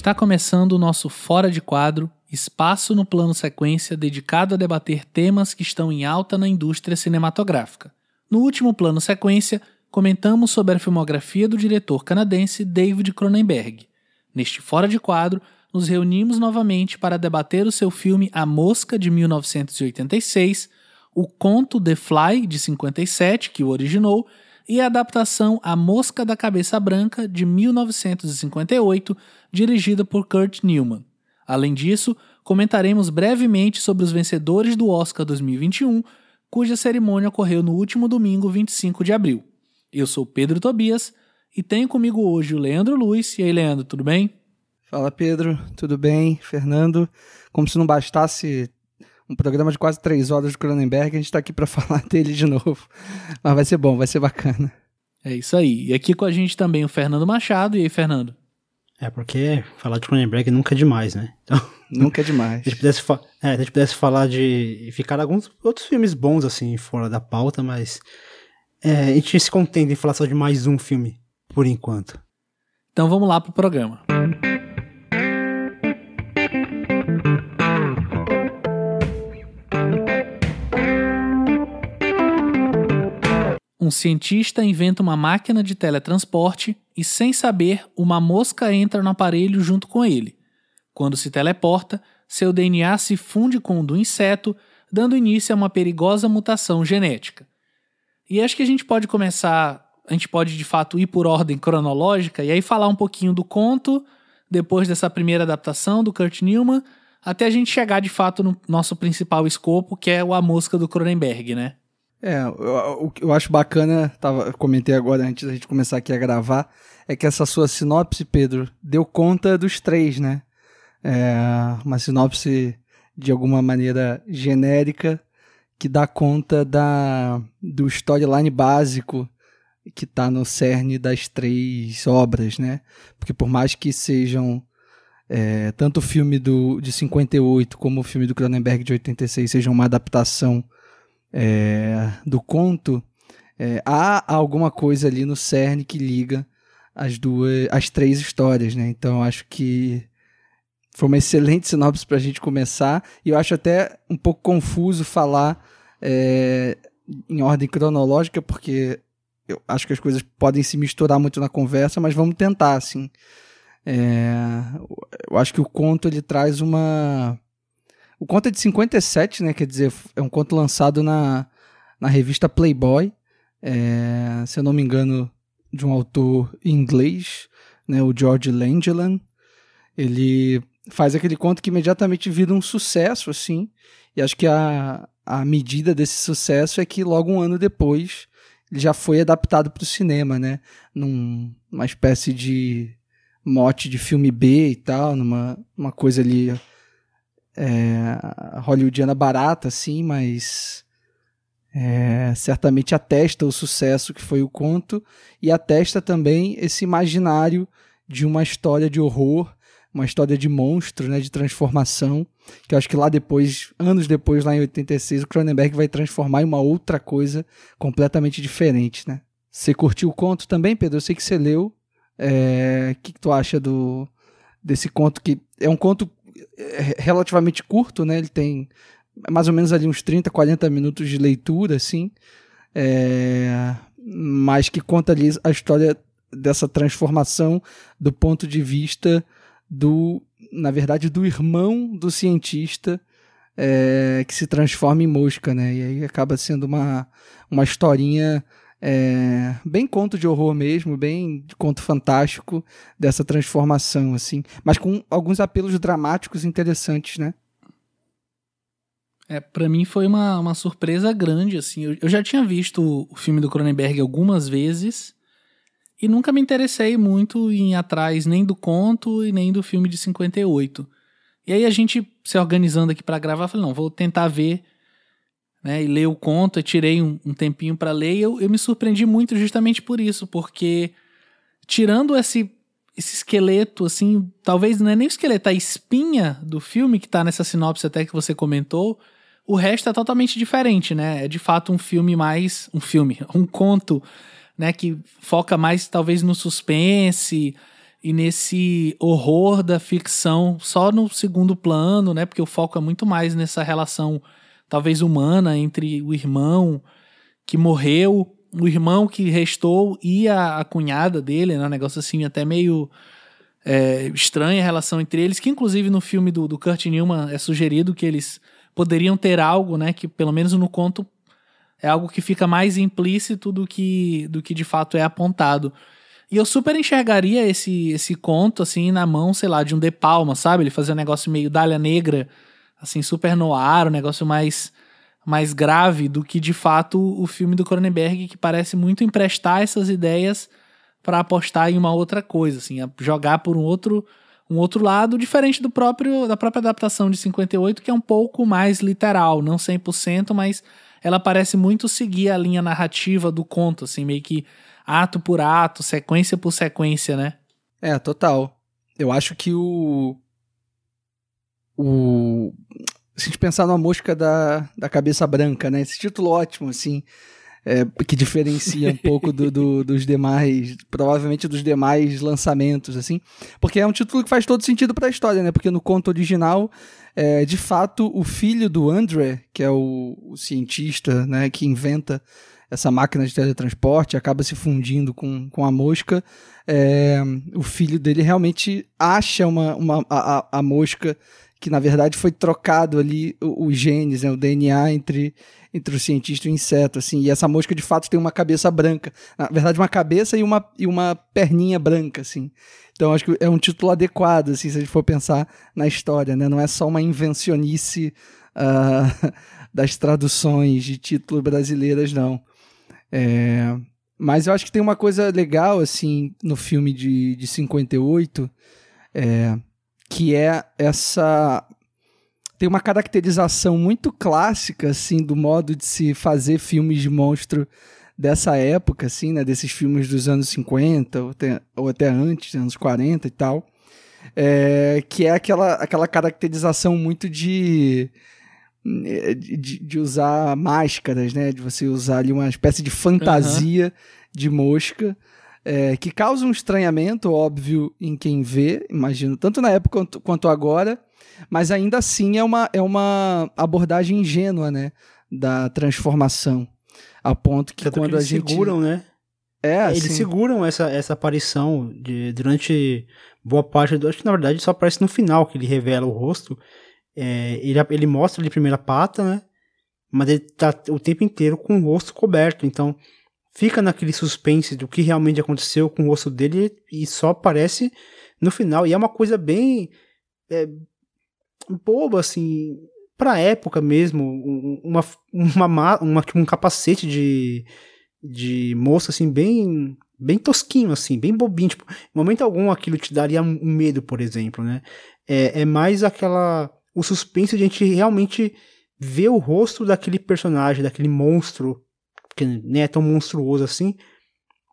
Está começando o nosso Fora de Quadro, espaço no plano sequência dedicado a debater temas que estão em alta na indústria cinematográfica. No último plano sequência, comentamos sobre a filmografia do diretor canadense David Cronenberg. Neste Fora de Quadro, nos reunimos novamente para debater o seu filme A Mosca de 1986, o conto The Fly de 57, que o originou, e a adaptação A Mosca da Cabeça Branca de 1958, dirigida por Kurt Newman. Além disso, comentaremos brevemente sobre os vencedores do Oscar 2021, cuja cerimônia ocorreu no último domingo, 25 de abril. Eu sou Pedro Tobias e tenho comigo hoje o Leandro Luiz. E aí, Leandro, tudo bem? Fala, Pedro, tudo bem? Fernando, como se não bastasse um programa de quase três horas de Cronenberg, a gente está aqui para falar dele de novo. Mas vai ser bom, vai ser bacana. É isso aí. E aqui com a gente também o Fernando Machado. E aí, Fernando? É porque falar de Cronenberg nunca é demais, né? Então, nunca é demais. Se a gente pudesse, é, a gente pudesse falar de. ficar alguns outros filmes bons, assim, fora da pauta, mas. É, a gente se contenta em falar só de mais um filme, por enquanto. Então vamos lá pro programa. Um cientista inventa uma máquina de teletransporte e, sem saber, uma mosca entra no aparelho junto com ele. Quando se teleporta, seu DNA se funde com o do inseto, dando início a uma perigosa mutação genética. E acho que a gente pode começar, a gente pode de fato ir por ordem cronológica e aí falar um pouquinho do conto, depois dessa primeira adaptação do Kurt Newman, até a gente chegar de fato no nosso principal escopo, que é o A Mosca do Cronenberg, né? É, eu, eu acho bacana, tava, comentei agora antes da gente começar aqui a gravar, é que essa sua sinopse, Pedro, deu conta dos três, né? É uma sinopse de alguma maneira genérica que dá conta da, do storyline básico que está no cerne das três obras, né? Porque por mais que sejam é, tanto o filme do, de 58 como o filme do Cronenberg de 86 sejam uma adaptação é, do conto, é, há alguma coisa ali no cerne que liga as duas, as três histórias, né? Então acho que foi uma excelente sinopse para a gente começar e eu acho até um pouco confuso falar é, em ordem cronológica porque eu acho que as coisas podem se misturar muito na conversa, mas vamos tentar, assim. É, eu acho que o conto ele traz uma o conto é de 57, né? Quer dizer, é um conto lançado na, na revista Playboy. É, se eu não me engano, de um autor inglês, né? O George Langeland. Ele faz aquele conto que imediatamente vira um sucesso, assim. E acho que a, a medida desse sucesso é que logo um ano depois ele já foi adaptado para o cinema, né? Num, numa espécie de mote de filme B e tal, numa uma coisa ali é, hollywoodiana barata, assim, mas é, certamente atesta o sucesso que foi o conto e atesta também esse imaginário de uma história de horror, uma história de monstro, né, de transformação, que eu acho que lá depois, anos depois, lá em 86, o Cronenberg vai transformar em uma outra coisa completamente diferente, né? Você curtiu o conto também, Pedro? Eu sei que você leu. O é, que, que tu acha do desse conto que é um conto é relativamente curto, né? Ele tem mais ou menos ali uns 30, 40 minutos de leitura, assim. É, mas que conta ali a história dessa transformação do ponto de vista do, na verdade, do irmão do cientista é, que se transforma em mosca, né? E aí acaba sendo uma, uma historinha é, bem conto de horror mesmo, bem conto fantástico dessa transformação, assim, mas com alguns apelos dramáticos interessantes, né? É, para mim foi uma, uma surpresa grande, assim. Eu, eu, já tinha visto o filme do Cronenberg algumas vezes e nunca me interessei muito em ir atrás nem do conto e nem do filme de 58. E aí a gente se organizando aqui para gravar, falei, não, vou tentar ver né, e ler o conto, eu tirei um, um tempinho para ler e eu, eu me surpreendi muito justamente por isso, porque tirando esse, esse esqueleto, assim, talvez não é nem o esqueleto, a espinha do filme que tá nessa sinopse até que você comentou, o resto é totalmente diferente, né? É de fato um filme mais. Um filme, um conto, né? Que foca mais talvez no suspense, e nesse horror da ficção só no segundo plano, né? Porque o foco é muito mais nessa relação talvez humana entre o irmão que morreu, o irmão que restou e a, a cunhada dele, né? Um negócio assim até meio é, estranha a relação entre eles, que inclusive no filme do, do Kurt Newman é sugerido que eles poderiam ter algo, né? Que pelo menos no conto é algo que fica mais implícito do que, do que de fato é apontado. E eu super enxergaria esse, esse conto, assim, na mão, sei lá, de um De Palma, sabe? Ele fazia um negócio meio dália negra, assim, super no ar, um negócio mais, mais grave do que, de fato, o filme do Cronenberg, que parece muito emprestar essas ideias para apostar em uma outra coisa, assim, jogar por um outro um outro lado diferente do próprio da própria adaptação de 58, que é um pouco mais literal, não 100%, mas ela parece muito seguir a linha narrativa do conto, assim, meio que ato por ato, sequência por sequência, né? É, total. Eu acho que o. O. Se a gente pensar numa mosca da, da cabeça branca, né? Esse título ótimo, assim. É, que diferencia um pouco do, do, dos demais, provavelmente dos demais lançamentos, assim, porque é um título que faz todo sentido para a história, né? Porque no conto original é, de fato, o filho do André, que é o, o, cientista né, que inventa essa máquina de teletransporte, acaba se fundindo com, com a mosca. É, o filho dele realmente acha uma, uma, a, a mosca que na verdade foi trocado ali os genes, né, o DNA entre, entre o cientista e o inseto, assim, e essa mosca de fato tem uma cabeça branca, na verdade uma cabeça e uma, e uma perninha branca, assim, então acho que é um título adequado, assim, se a gente for pensar na história, né? Não é só uma invencionice uh, das traduções de títulos brasileiras, não. É, mas eu acho que tem uma coisa legal, assim, no filme de, de 58, é, que é essa tem uma caracterização muito clássica assim do modo de se fazer filmes de monstro dessa época, assim, né? Desses filmes dos anos 50 ou até, ou até antes, anos 40 e tal. É, que é aquela, aquela caracterização muito de, de, de, usar máscaras, né? De você usar ali uma espécie de fantasia uhum. de mosca. É, que causa um estranhamento, óbvio, em quem vê, imagino, tanto na época quanto, quanto agora, mas ainda assim é uma, é uma abordagem ingênua, né? Da transformação. A ponto que Tanto quando que eles a gente. seguram, né? É, assim... Eles seguram essa, essa aparição de, durante boa parte do. Acho que na verdade só aparece no final que ele revela o rosto. É, ele, ele mostra ali a primeira pata, né? Mas ele tá o tempo inteiro com o rosto coberto. Então fica naquele suspense do que realmente aconteceu com o rosto dele e só aparece no final. E é uma coisa bem. É, boba, assim pra época mesmo, uma, uma, uma, tipo, um capacete de, de moça, assim, bem bem tosquinho, assim, bem bobinho. Tipo, em momento algum aquilo te daria um medo, por exemplo, né? É, é mais aquela. o suspense de a gente realmente ver o rosto daquele personagem, daquele monstro, que nem é tão monstruoso assim,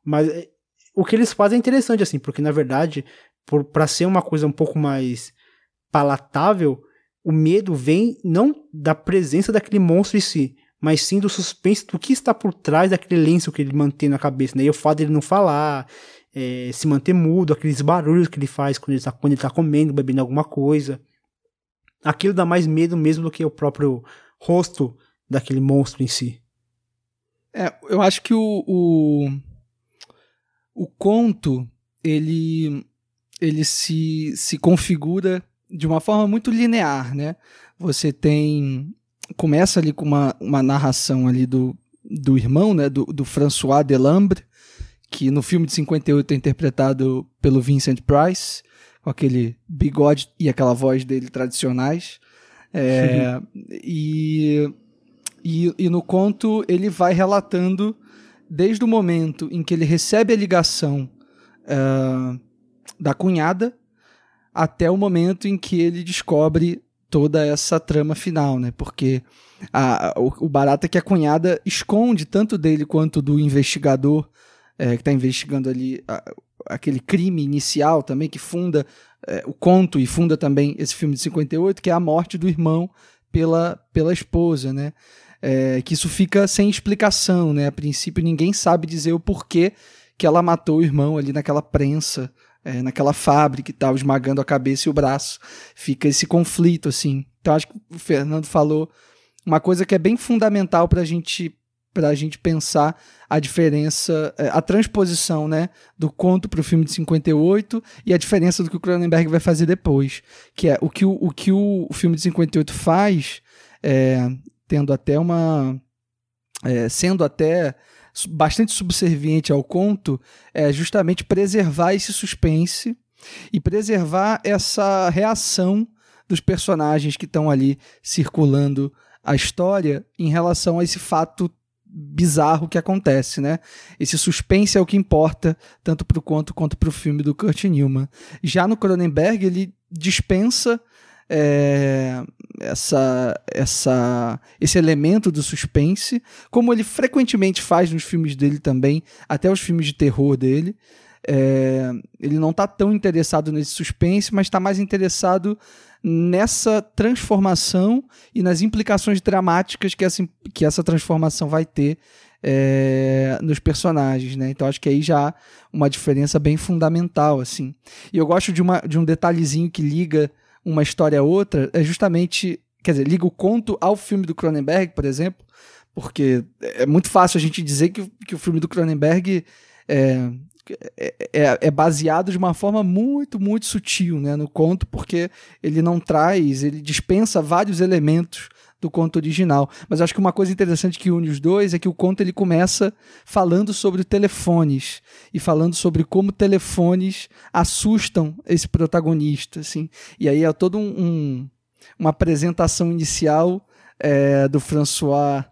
mas é, o que eles fazem é interessante, assim, porque na verdade, por, pra ser uma coisa um pouco mais palatável, o medo vem não da presença daquele monstro em si, mas sim do suspense do que está por trás daquele lenço que ele mantém na cabeça, né? E o fato dele não falar, é, se manter mudo, aqueles barulhos que ele faz quando ele está tá comendo, bebendo alguma coisa. Aquilo dá mais medo mesmo do que o próprio rosto daquele monstro em si. É, eu acho que o, o, o conto, ele, ele se, se configura de uma forma muito linear, né? Você tem começa ali com uma, uma narração ali do, do irmão, né, do, do François Delambre, que no filme de 58 é interpretado pelo Vincent Price, com aquele bigode e aquela voz dele tradicionais. É, e, e, e no conto ele vai relatando desde o momento em que ele recebe a ligação uh, da cunhada até o momento em que ele descobre toda essa trama final, né? Porque a, o, o barato é que a cunhada esconde tanto dele quanto do investigador é, que está investigando ali a, aquele crime inicial também, que funda é, o conto e funda também esse filme de 58, que é a morte do irmão pela, pela esposa, né? É, que isso fica sem explicação, né? A princípio ninguém sabe dizer o porquê que ela matou o irmão ali naquela prensa é, naquela fábrica e tal, esmagando a cabeça e o braço. Fica esse conflito, assim. Então acho que o Fernando falou uma coisa que é bem fundamental para a gente para a gente pensar a diferença, é, a transposição né, do conto para o filme de 58 e a diferença do que o Cronenberg vai fazer depois. Que é o que o, o, que o filme de 58 faz, é, tendo até uma. É, sendo até bastante subserviente ao conto, é justamente preservar esse suspense e preservar essa reação dos personagens que estão ali circulando a história em relação a esse fato bizarro que acontece, né? Esse suspense é o que importa tanto para o conto quanto para o filme do Kurt Newman. Já no Cronenberg ele dispensa é, essa, essa, esse elemento do suspense, como ele frequentemente faz nos filmes dele também, até os filmes de terror dele. É, ele não está tão interessado nesse suspense, mas está mais interessado nessa transformação e nas implicações dramáticas que essa, que essa transformação vai ter é, nos personagens, né? Então acho que aí já há uma diferença bem fundamental, assim. E eu gosto de, uma, de um detalhezinho que liga uma história a outra, é justamente, quer dizer, liga o conto ao filme do Cronenberg, por exemplo, porque é muito fácil a gente dizer que, que o filme do Cronenberg é, é, é, é, baseado de uma forma muito, muito sutil né, no conto, porque ele não traz, ele dispensa vários elementos do conto original. Mas acho que uma coisa interessante que une os dois é que o conto ele começa falando sobre telefones e falando sobre como telefones assustam esse protagonista, assim. E aí é todo um, um uma apresentação inicial é, do François.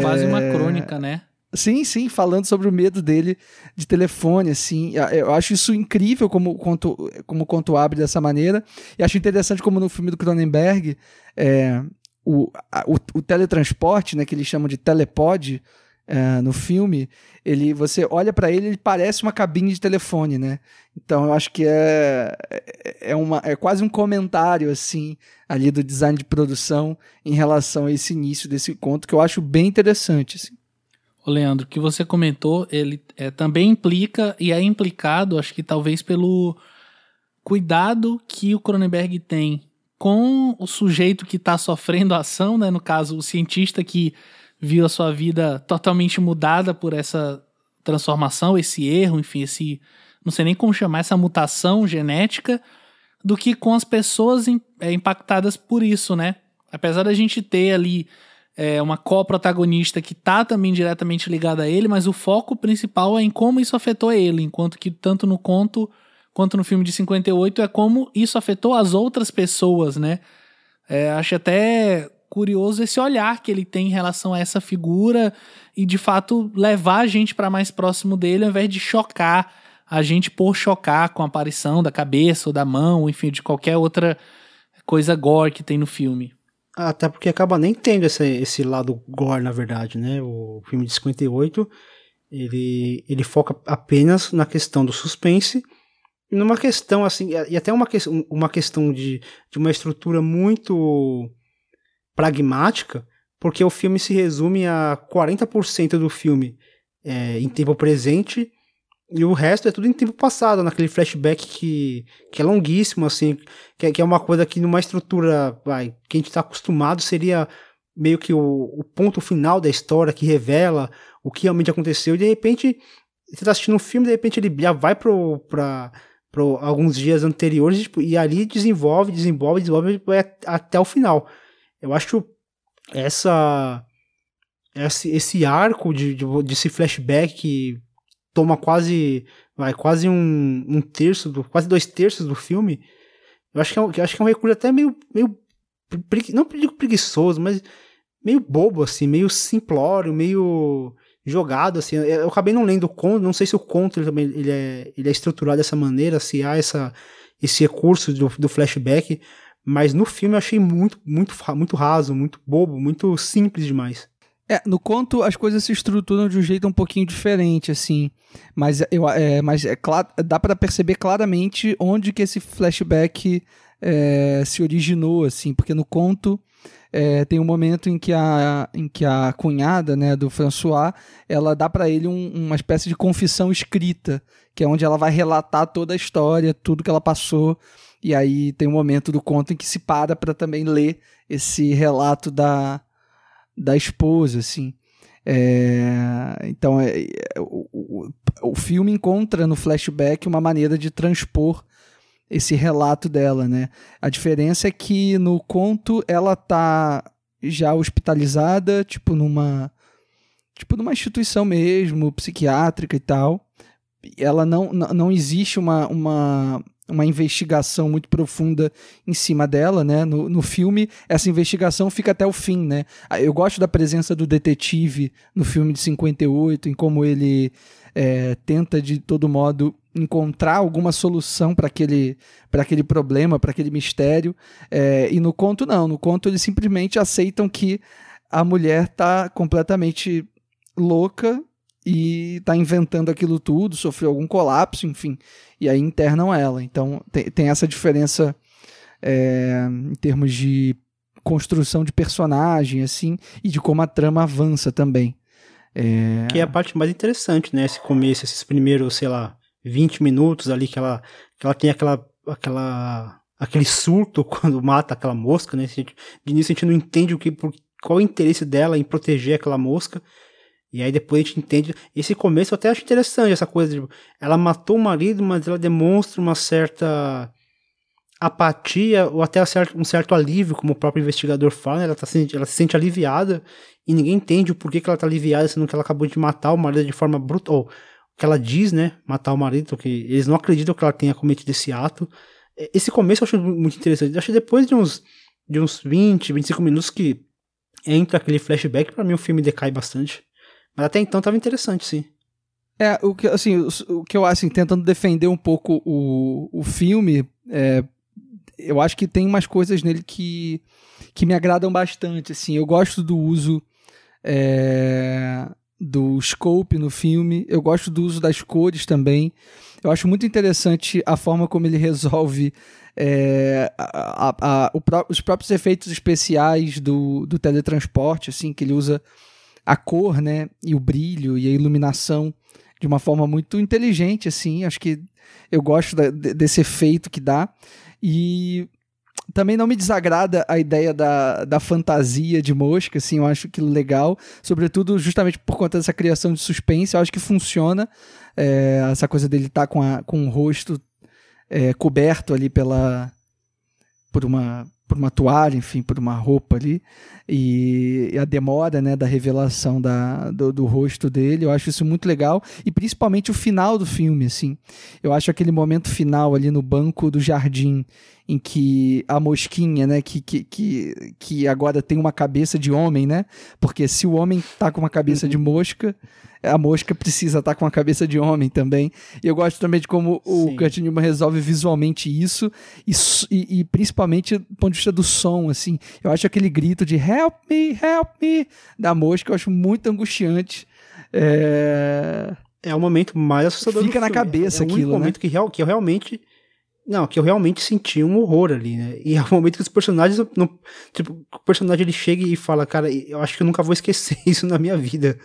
Quase é, uma crônica, né? Sim, sim, falando sobre o medo dele de telefone, assim. Eu acho isso incrível como o conto, como o conto abre dessa maneira. E acho interessante como no filme do Cronenberg, é, o, a, o, o, teletransporte, né, que eles chamam de telepod, é, no filme, ele você olha para ele, ele parece uma cabine de telefone, né? Então eu acho que é, é, é, uma, é quase um comentário assim ali do design de produção em relação a esse início desse conto que eu acho bem interessante. Assim. O Leandro, que você comentou, ele é, também implica e é implicado, acho que talvez pelo cuidado que o Cronenberg tem com o sujeito que está sofrendo a ação, né? No caso, o cientista que viu a sua vida totalmente mudada por essa transformação, esse erro, enfim, esse não sei nem como chamar essa mutação genética, do que com as pessoas é, impactadas por isso, né? Apesar da gente ter ali é, uma co-protagonista que tá também diretamente ligada a ele, mas o foco principal é em como isso afetou ele, enquanto que tanto no conto quanto no filme de 58 é como isso afetou as outras pessoas, né? É, acho até curioso esse olhar que ele tem em relação a essa figura e de fato levar a gente para mais próximo dele ao invés de chocar a gente por chocar com a aparição da cabeça ou da mão, enfim, de qualquer outra coisa gore que tem no filme. Até porque acaba nem tendo esse, esse lado gore, na verdade, né? O filme de 58, ele, ele foca apenas na questão do suspense numa questão assim, e até uma, que, uma questão de, de uma estrutura muito pragmática, porque o filme se resume a 40% do filme é, em tempo presente e o resto é tudo em tempo passado, naquele flashback que, que é longuíssimo, assim, que, é, que é uma coisa que numa estrutura vai, que a gente está acostumado seria meio que o, o ponto final da história que revela o que realmente aconteceu e de repente você está assistindo um filme de repente ele já vai pro, pra, para alguns dias anteriores tipo, e ali desenvolve, desenvolve, desenvolve até o final. Eu acho essa esse, esse arco de, de, desse flashback que toma quase vai quase um, um terço do, quase dois terços do filme eu acho que é, eu acho que é um recurso até meio meio não digo preguiçoso mas meio bobo assim meio simplório meio jogado, assim. Eu acabei não lendo o conto, não sei se o conto também ele é, ele é estruturado dessa maneira, se há essa, esse recurso do, do flashback, mas no filme eu achei muito, muito, muito raso, muito bobo, muito simples demais. É, no conto as coisas se estruturam de um jeito um pouquinho diferente, assim. Mas, eu, é, mas é dá para perceber claramente onde que esse flashback é, se originou, assim, porque no conto é, tem um momento em que a, em que a cunhada né, do François ela dá para ele um, uma espécie de confissão escrita, que é onde ela vai relatar toda a história, tudo que ela passou. E aí tem um momento do conto em que se para para também ler esse relato da, da esposa, assim. É, então, é, é, o, o, o filme encontra no flashback uma maneira de transpor esse relato dela, né? A diferença é que no conto ela tá já hospitalizada, tipo numa tipo numa instituição mesmo, psiquiátrica e tal. Ela não não existe uma, uma uma investigação muito profunda em cima dela, né? No, no filme, essa investigação fica até o fim, né? Ah, eu gosto da presença do detetive no filme de 58, em como ele é, tenta de todo modo encontrar alguma solução para aquele, aquele problema, para aquele mistério. É, e no conto, não. No conto, eles simplesmente aceitam que a mulher está completamente louca e está inventando aquilo tudo, sofreu algum colapso, enfim, e aí internam ela. Então tem, tem essa diferença é, em termos de construção de personagem, assim, e de como a trama avança também. É... Que é a parte mais interessante, né? Esse começo, esses primeiros, sei lá, 20 minutos ali que ela, que ela tem aquela, aquela, aquele surto quando mata aquela mosca, né? De início a gente não entende o que, qual o interesse dela em proteger aquela mosca. E aí depois a gente entende. Esse começo eu até acho interessante, essa coisa de. Ela matou o marido, mas ela demonstra uma certa apatia ou até um certo alívio, como o próprio investigador fala. Né? Ela, tá, ela se sente aliviada e ninguém entende o porquê que ela tá aliviada, sendo que ela acabou de matar o marido de forma brutal. Que ela diz, né? Matar o marido, que eles não acreditam que ela tenha cometido esse ato. Esse começo eu acho muito interessante. Eu que depois de uns, de uns 20, 25 minutos que entra aquele flashback, para mim o filme decai bastante. Mas até então tava interessante, sim. É, o que, assim, o, o que eu acho, assim, tentando defender um pouco o, o filme, é, eu acho que tem umas coisas nele que, que me agradam bastante, assim. Eu gosto do uso é, do scope no filme, eu gosto do uso das cores também. Eu acho muito interessante a forma como ele resolve é, a, a, a, o, os próprios efeitos especiais do, do teletransporte, assim, que ele usa a cor, né, e o brilho e a iluminação de uma forma muito inteligente, assim. Acho que eu gosto da, desse efeito que dá. E também não me desagrada a ideia da, da fantasia de mosca, assim, eu acho que legal, sobretudo justamente por conta dessa criação de suspense, eu acho que funciona é, essa coisa dele estar tá com, a, com o rosto é, coberto ali pela por uma por uma toalha, enfim, por uma roupa ali, e, a demora, né, da revelação da, do, do, rosto dele, eu acho isso muito legal, e principalmente o final do filme, assim, eu acho aquele momento final ali no banco do jardim, em que a mosquinha, né, que, que, que, que agora tem uma cabeça de homem, né, porque se o homem tá com uma cabeça uhum. de mosca, a mosca precisa estar tá com a cabeça de homem também. E eu gosto também de como o Kurt Newman resolve visualmente isso e, e, e, principalmente do ponto de vista do som, assim. Eu acho aquele grito de help me, help me da mosca, eu acho muito angustiante. É, é o momento mais assustador Fica na cabeça é, é aquilo, o momento né? que, real, que eu realmente... Não, que eu realmente senti um horror ali, né? E é o momento que os personagens não, tipo, o personagem ele chega e fala, cara, eu acho que eu nunca vou esquecer isso na minha vida.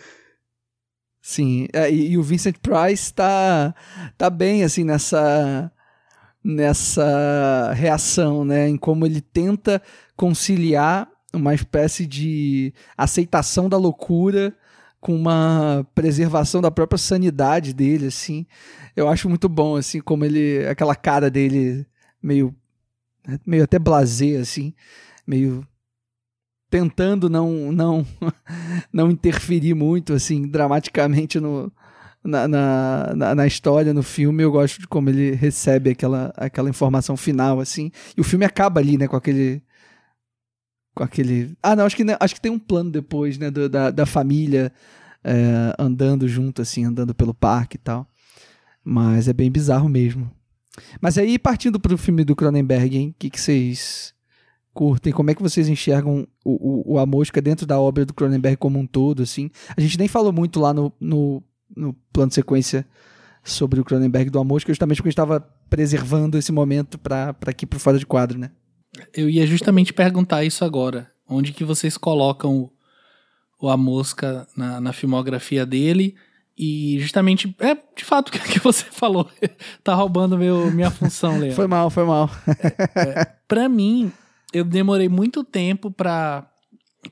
Sim, é, e, e, o Vincent Price tá, tá bem, assim, nessa, nessa reação, né? Em como ele tenta conciliar uma espécie de aceitação da loucura com uma preservação da própria sanidade dele, assim. Eu acho muito bom, assim, como ele... Aquela cara dele meio... Meio até blazer, assim. Meio tentando não não não interferir muito assim dramaticamente no na, na, na, história, no filme, eu gosto de como ele recebe aquela, aquela informação final, assim. E o filme acaba ali, né, com aquele. Com aquele. Ah, não, acho que, acho que tem um plano depois, né, do, da, da família é, andando junto, assim, andando pelo parque e tal. Mas é bem bizarro mesmo. Mas aí, partindo pro filme do Cronenberg, hein, o que, vocês curtem, como é que vocês enxergam o, o, a mosca dentro da obra do Cronenberg como um todo, assim. A gente nem falou muito lá no, no, no plano de sequência sobre o Cronenberg do A Mosca, justamente porque a gente estava preservando esse momento para aqui para fora de quadro, né? Eu ia justamente perguntar isso agora. Onde que vocês colocam o, A Mosca na, na filmografia dele? E justamente, é de fato o que você falou. tá roubando meu, minha função, Leandro. Foi mal, foi mal. é, pra mim, eu demorei muito tempo pra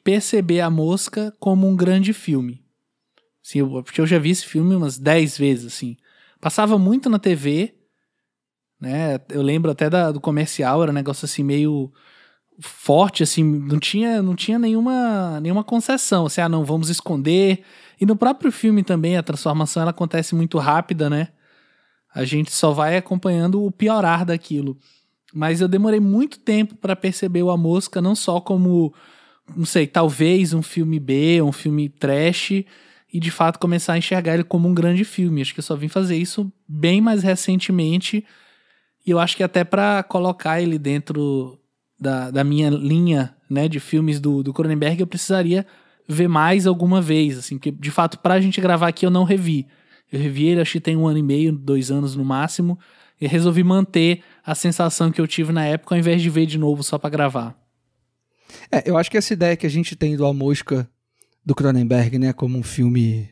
perceber A Mosca como um grande filme. Assim, eu, porque eu já vi esse filme umas 10 vezes, assim. Passava muito na TV, né? Eu lembro até da, do comercial, era um negócio assim meio forte, assim, não tinha, não tinha nenhuma, nenhuma concessão, assim, ah, não, vamos esconder. E no próprio filme também, a transformação ela acontece muito rápida, né? A gente só vai acompanhando o piorar daquilo. Mas eu demorei muito tempo para perceber o A Mosca, não só como, não sei, talvez um filme B, um filme trash, e de fato começar a enxergar ele como um grande filme. Acho que eu só vim fazer isso bem mais recentemente. E eu acho que até para colocar ele dentro da, da minha linha né, de filmes do, do Cronenberg, eu precisaria ver mais alguma vez. Assim, que de fato, pra gente gravar aqui, eu não revi. Eu revi ele, acho que tem um ano e meio, dois anos no máximo. E resolvi manter a sensação que eu tive na época, ao invés de ver de novo só para gravar. É, eu acho que essa ideia que a gente tem do A Mosca do Cronenberg, né, como um filme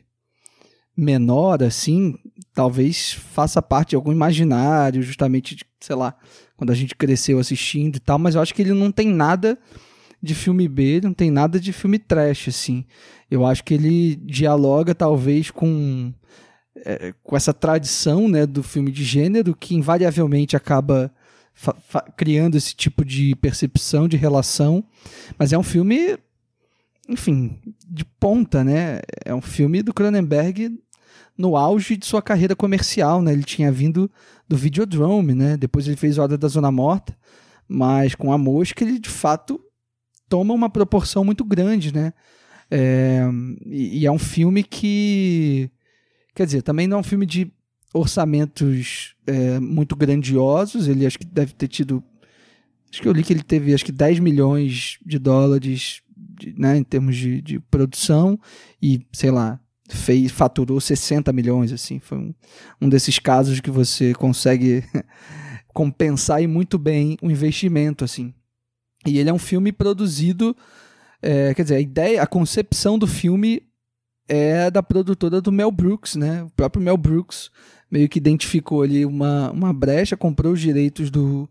menor, assim, talvez faça parte de algum imaginário, justamente, de, sei lá, quando a gente cresceu assistindo e tal, mas eu acho que ele não tem nada de filme B, não tem nada de filme trash, assim. Eu acho que ele dialoga, talvez, com, é, com essa tradição, né, do filme de gênero, que invariavelmente acaba criando esse tipo de percepção, de relação, mas é um filme enfim, de ponta, né? É um filme do Cronenberg no auge de sua carreira comercial, né? Ele tinha vindo do Videodrome, né? Depois ele fez Hora da Zona Morta, mas com a mosca ele de fato toma uma proporção muito grande, né? É, e, é um filme que, quer dizer, também não é um filme de orçamentos é, muito grandiosos. Ele acho que deve ter tido, acho que eu li que ele teve acho que 10 milhões de dólares de, né, em termos de, de produção e, sei lá, fez, faturou 60 milhões, assim, foi um, um desses casos que você consegue compensar e muito bem o investimento, assim. E ele é um filme produzido, é, quer dizer, a ideia, a concepção do filme é da produtora do Mel Brooks, né? O próprio Mel Brooks meio que identificou ali uma, uma brecha, comprou os direitos do,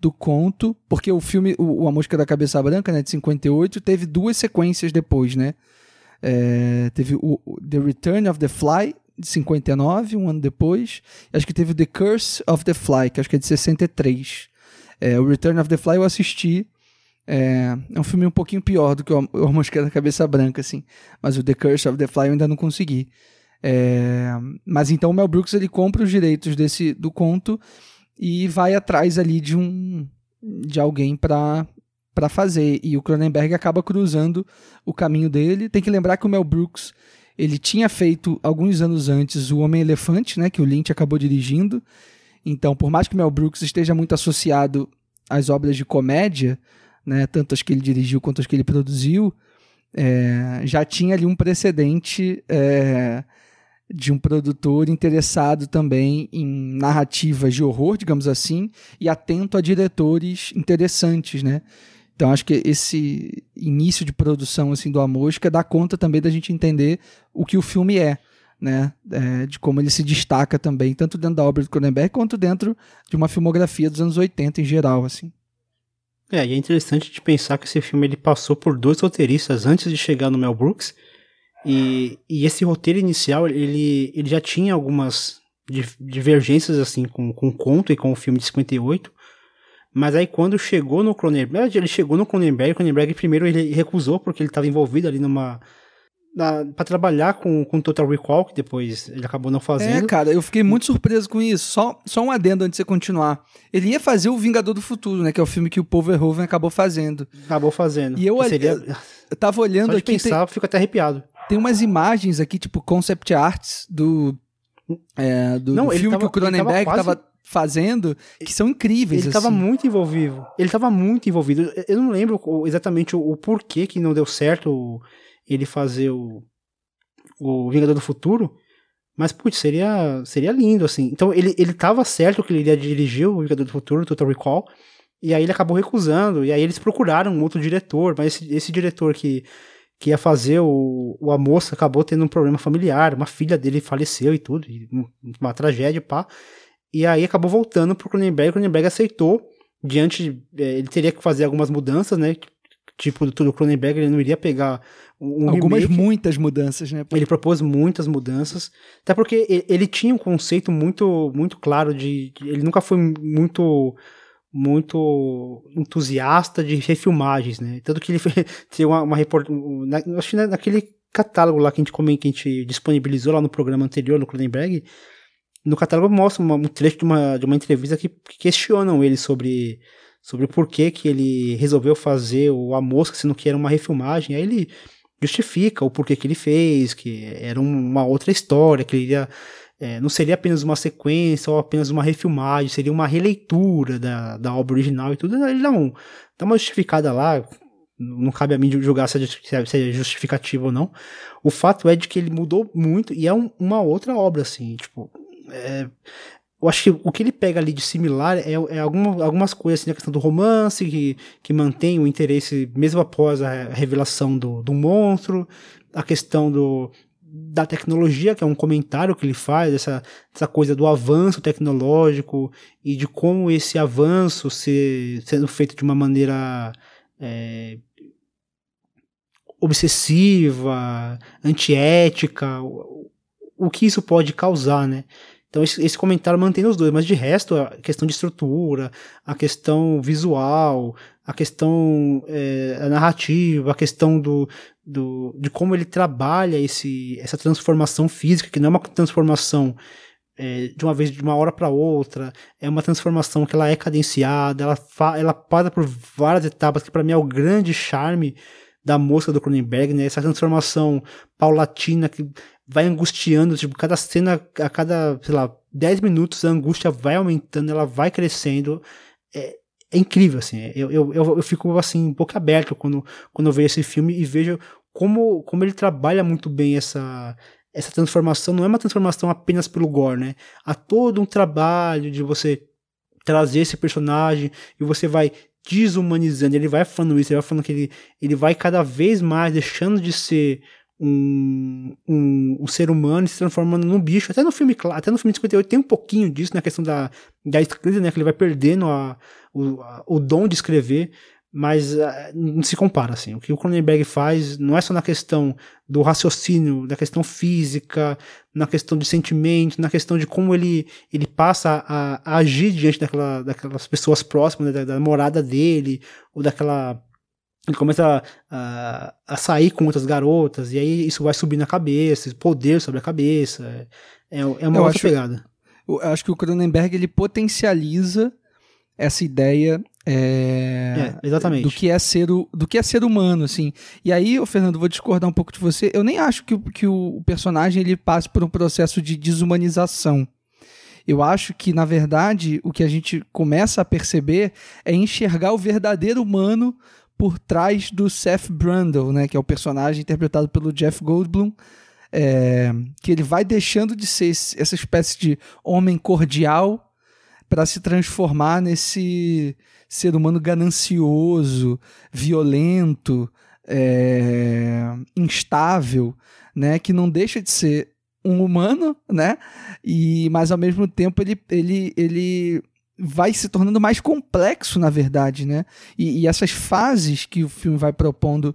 do conto, porque o filme, o, A Mosca da Cabeça Branca, né, de 58, teve duas sequências depois, né? É, teve o, o, The Return of the Fly, de 59, um ano depois. Acho que teve The Curse of the Fly, que acho que é de 63. É, o Return of the Fly eu assisti. É, é um filme um pouquinho pior do que o, o da Cabeça Branca, assim. Mas o The Curse of the Fly eu ainda não consegui. É, mas então o Mel Brooks ele compra os direitos desse do conto e vai atrás ali de um de alguém para para fazer e o Cronenberg acaba cruzando o caminho dele. Tem que lembrar que o Mel Brooks ele tinha feito alguns anos antes o Homem Elefante, né, que o Lynch acabou dirigindo. Então, por mais que o Mel Brooks esteja muito associado às obras de comédia, né, tanto as que ele dirigiu quanto as que ele produziu, é, já tinha ali um precedente é, de um produtor interessado também em narrativas de horror, digamos assim, e atento a diretores interessantes, né? Então acho que esse início de produção assim do A Mosca dá conta também da gente entender o que o filme é, né? É, de como ele se destaca também, tanto dentro da obra do Cronenberg quanto dentro de uma filmografia dos anos 80 em geral, assim. É, e é interessante de pensar que esse filme ele passou por dois roteiristas antes de chegar no Mel Brooks, e, e esse roteiro inicial, ele, ele já tinha algumas divergências assim com, com o conto e com o filme de 58. Mas aí quando chegou no Cronenberg, ele chegou no Cronenberg, o Cronenberg primeiro ele recusou porque ele estava envolvido ali numa para trabalhar com, com Total Recall, que depois ele acabou não fazendo. É, cara, eu fiquei muito surpreso com isso. Só, só um adendo antes de você continuar. Ele ia fazer o Vingador do Futuro, né? Que é o filme que o Paul Verhoeven acabou fazendo. Acabou fazendo. E eu, seria... eu, eu tava olhando só de aqui. pensar, tem... fico até arrepiado. Tem umas imagens aqui, tipo concept arts do, é, do, Não, do filme tava, que o Cronenberg tava, quase... fazendo, que são incríveis. Ele estava assim. muito envolvido. Ele estava muito envolvido. Eu não lembro exatamente o, o, porquê que não deu certo ele fazer o, o Vingador do Futuro. Mas, putz, seria, seria lindo, assim. Então, ele, ele tava certo que ele iria dirigir o Vingador do Futuro, Total Recall. E aí ele acabou recusando, e aí eles procuraram um outro diretor, mas esse, esse diretor que, que ia fazer o, o A Moça acabou tendo um problema familiar, uma filha dele faleceu e tudo, e uma tragédia, pá. E aí acabou voltando pro Cronenberg, o Cronenberg aceitou, diante, é, ele teria que fazer algumas mudanças, né, tipo do tudo Cronenberg, ele não iria pegar um Algumas remake. muitas mudanças, né? Ele propôs muitas mudanças, até porque ele, ele tinha um conceito muito muito claro de, de, ele nunca foi muito muito entusiasta de refilmagens, né? Tanto que ele tem uma, uma reportagem, acho que naquele catálogo lá que a gente que a gente disponibilizou lá no programa anterior no Cronenberg, no catálogo mostra uma, um trecho de uma, de uma entrevista que, que questionam ele sobre sobre o porquê que ele resolveu fazer o A Mosca, sendo que era uma refilmagem. Aí ele justifica o porquê que ele fez, que era uma outra história, que ele ia, é, não seria apenas uma sequência ou apenas uma refilmagem, seria uma releitura da, da obra original e tudo. Ele dá, um, dá uma justificada lá, não cabe a mim julgar se é justificativo ou não. O fato é de que ele mudou muito e é um, uma outra obra, assim, tipo. É, eu acho que o que ele pega ali de similar é, é alguma, algumas coisas, assim, a questão do romance, que, que mantém o interesse mesmo após a revelação do, do monstro, a questão do, da tecnologia, que é um comentário que ele faz, essa, essa coisa do avanço tecnológico e de como esse avanço sendo feito de uma maneira é, obsessiva, antiética, o, o que isso pode causar, né? Então esse, esse, comentário mantém os dois, mas de resto a questão de estrutura, a questão visual, a questão é, a narrativa, a questão do, do, de como ele trabalha esse, essa transformação física, que não é uma transformação é, de uma vez de uma hora para outra, é uma transformação que ela é cadenciada, ela, ela passa por várias etapas, que para mim é o grande charme da mosca do Cronenberg, né? Essa transformação paulatina que vai angustiando, tipo, cada cena, a cada, sei lá, 10 minutos a angústia vai aumentando, ela vai crescendo. É, é incrível, assim. Eu, eu, eu, fico, assim, um pouco aberto quando, quando eu vejo esse filme e vejo como, como ele trabalha muito bem essa, essa transformação. Não é uma transformação apenas pelo gore, né? Há todo um trabalho de você trazer esse personagem e você vai desumanizando. Ele vai falando isso, ele vai falando que ele, ele vai cada vez mais deixando de ser um, um, um, ser humano se transformando num bicho. Até no filme, até no filme de 58 tem um pouquinho disso, na né, questão da, da escrita, né? Que ele vai perdendo a, o, a, o dom de escrever, mas uh, não se compara, assim. O que o Cronenberg faz não é só na questão do raciocínio, da questão física, na questão de sentimento, na questão de como ele, ele passa a, a agir diante daquela, daquelas pessoas próximas, né, da, da morada dele, ou daquela ele começa a, a, sair com outras garotas, e aí isso vai subir na cabeça, poder sobre a cabeça. É, é uma eu outra acho, pegada. Eu acho que o Cronenberg ele potencializa essa ideia é, é, exatamente. do que é ser o, do que é ser humano assim. E aí o Fernando vou discordar um pouco de você. Eu nem acho que, que o personagem ele passe por um processo de desumanização. Eu acho que na verdade o que a gente começa a perceber é enxergar o verdadeiro humano por trás do Seth Brundle, né, que é o personagem interpretado pelo Jeff Goldblum, é, que ele vai deixando de ser essa espécie de homem cordial para se transformar nesse ser humano ganancioso, violento, é, instável, né, que não deixa de ser um humano, né, e mas ao mesmo tempo ele, ele, ele vai se tornando mais complexo, na verdade, né? E, e essas fases que o filme vai propondo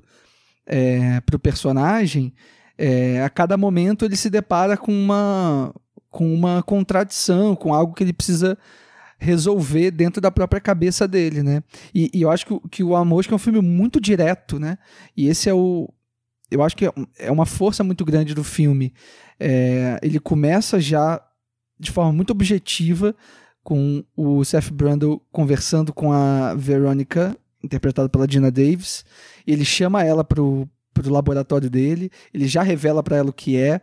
é, para o personagem, é, a cada momento ele se depara com uma, com uma contradição, com algo que ele precisa resolver dentro da própria cabeça dele, né? E, e eu acho que, que o Amor é um filme muito direto, né? E esse é o... Eu acho que é, é uma força muito grande do filme. É, ele começa já de forma muito objetiva, com o Seth Brundle conversando com a Veronica, interpretada pela Gina Davis. Ele chama ela pro, pro laboratório dele, ele já revela para ela o que é.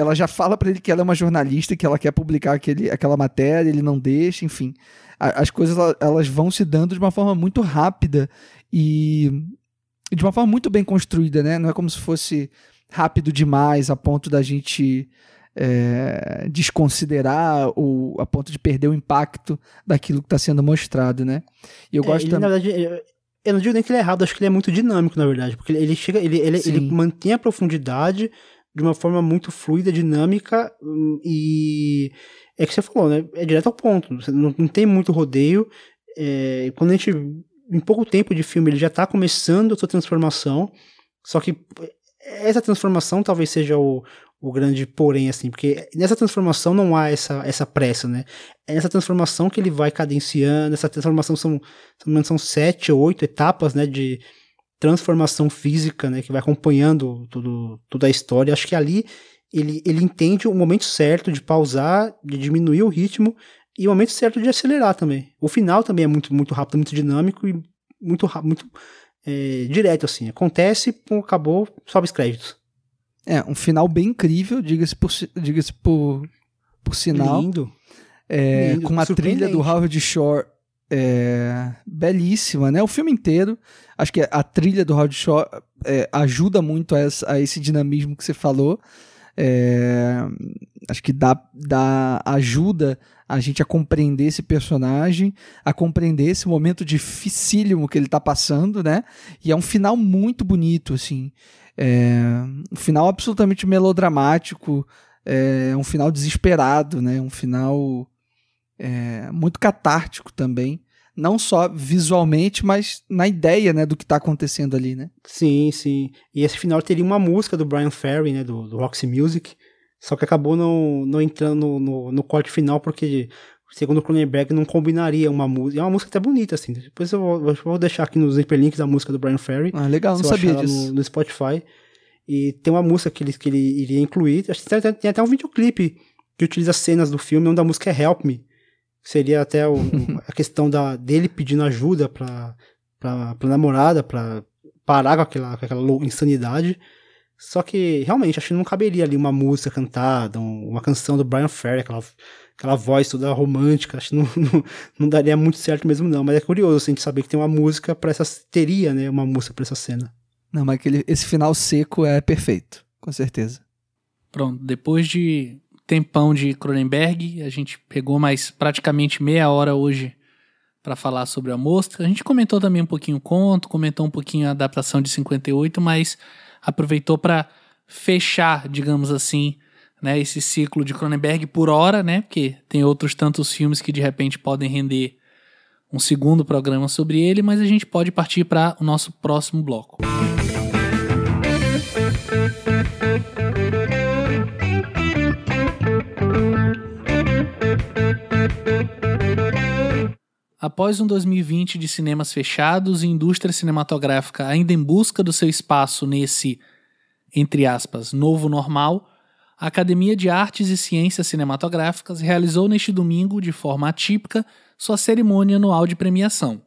Ela já fala para ele que ela é uma jornalista, que ela quer publicar aquele, aquela matéria, ele não deixa, enfim. A, as coisas elas vão se dando de uma forma muito rápida e de uma forma muito bem construída, né? Não é como se fosse rápido demais a ponto da gente é, desconsiderar o, a ponto de perder o impacto daquilo que está sendo mostrado, né? E eu é, gosto ele, também. Na verdade, eu não digo nem que ele é errado, acho que ele é muito dinâmico, na verdade, porque ele chega, ele, ele, ele mantém a profundidade de uma forma muito fluida, dinâmica hum, e é que você falou, né? É direto ao ponto. Não, não tem muito rodeio. É, quando a gente, em pouco tempo de filme, ele já está começando a sua transformação. Só que essa transformação talvez seja o, o grande porém, assim, porque nessa transformação não há essa, essa pressa, né? É nessa transformação que ele vai cadenciando, essa transformação são, são sete ou oito etapas, né, de transformação física, né, que vai acompanhando tudo, toda a história. Acho que ali ele, ele entende o momento certo de pausar, de diminuir o ritmo e o momento certo de acelerar também. O final também é muito, muito rápido, muito dinâmico e muito, muito é, direto, assim. Acontece, pum, acabou, sobe os créditos. É, um final bem incrível, diga-se por, diga por, por sinal. Lindo. É, Lindo. Com uma trilha do Howard Shore é, belíssima, né? O filme inteiro. Acho que a trilha do Howard Shore é, ajuda muito a, essa, a, esse dinamismo que você falou. É, acho que dá, dá ajuda a gente a compreender esse personagem, a compreender esse momento dificílimo que ele está passando, né? E é um final muito bonito, assim. É um final absolutamente melodramático, é um final desesperado, né? Um final é, muito catártico também. Não só visualmente, mas na ideia, né, do que está acontecendo ali, né? Sim, sim. E esse final teria uma música do Brian Ferry, né, do, do Roxy Music, só que acabou não, não entrando no, no, no corte final porque segundo o Cronenberg, não combinaria uma música. É uma música até bonita, assim. Depois eu vou, vou deixar aqui nos hiperlinks a música do Brian Ferry. Ah, legal, não sabia disso. No, no, Spotify. E tem uma música que ele, que ele iria incluir. Acho que tem, tem até um videoclipe que utiliza cenas do filme, onde a música é Help Me. Seria até o, a questão da, dele pedindo ajuda pra, pra, pra namorada, pra parar com aquela, com aquela insanidade. Só que, realmente, acho que não caberia ali uma música cantada, uma canção do Brian Ferry, aquela aquela voz toda romântica, acho que não, não, não, daria muito certo mesmo não, mas é curioso assim, a gente saber que tem uma música para essa, teria, né, uma música para essa cena. Não, mas aquele, esse final seco é perfeito, com certeza. Pronto, depois de tempão de Cronenberg, a gente pegou mais praticamente meia hora hoje para falar sobre a mosca. A gente comentou também um pouquinho o conto, comentou um pouquinho a adaptação de 58, mas aproveitou para fechar, digamos assim, né, esse ciclo de Cronenberg por hora, né, porque tem outros tantos filmes que de repente podem render um segundo programa sobre ele, mas a gente pode partir para o nosso próximo bloco. Após um 2020 de cinemas fechados e indústria cinematográfica ainda em busca do seu espaço nesse, entre aspas, novo normal, a Academia de Artes e Ciências Cinematográficas realizou neste domingo, de forma atípica, sua cerimônia anual de premiação.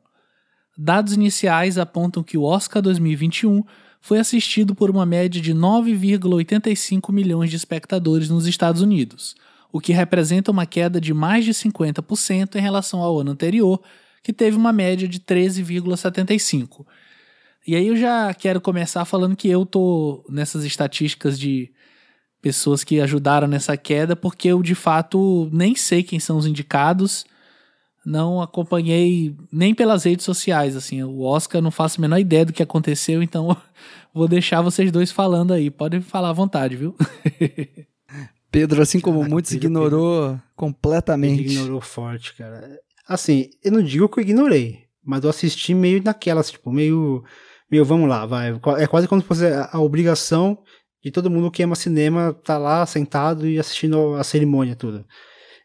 Dados iniciais apontam que o Oscar 2021 foi assistido por uma média de 9,85 milhões de espectadores nos Estados Unidos, o que representa uma queda de mais de 50% em relação ao ano anterior, que teve uma média de 13,75. E aí eu já quero começar falando que eu tô nessas estatísticas de pessoas que ajudaram nessa queda, porque eu de fato nem sei quem são os indicados, não acompanhei nem pelas redes sociais, assim, o Oscar não faço a menor ideia do que aconteceu, então vou deixar vocês dois falando aí, podem falar à vontade, viu? Pedro, assim como cara, muitos, Pedro, ignorou Pedro. completamente. Ignorou forte, cara. Assim, eu não digo que eu ignorei, mas eu assisti meio naquelas, tipo, meio, meio vamos lá, vai. É quase como se fosse a obrigação de todo mundo que ama cinema tá lá sentado e assistindo a cerimônia toda.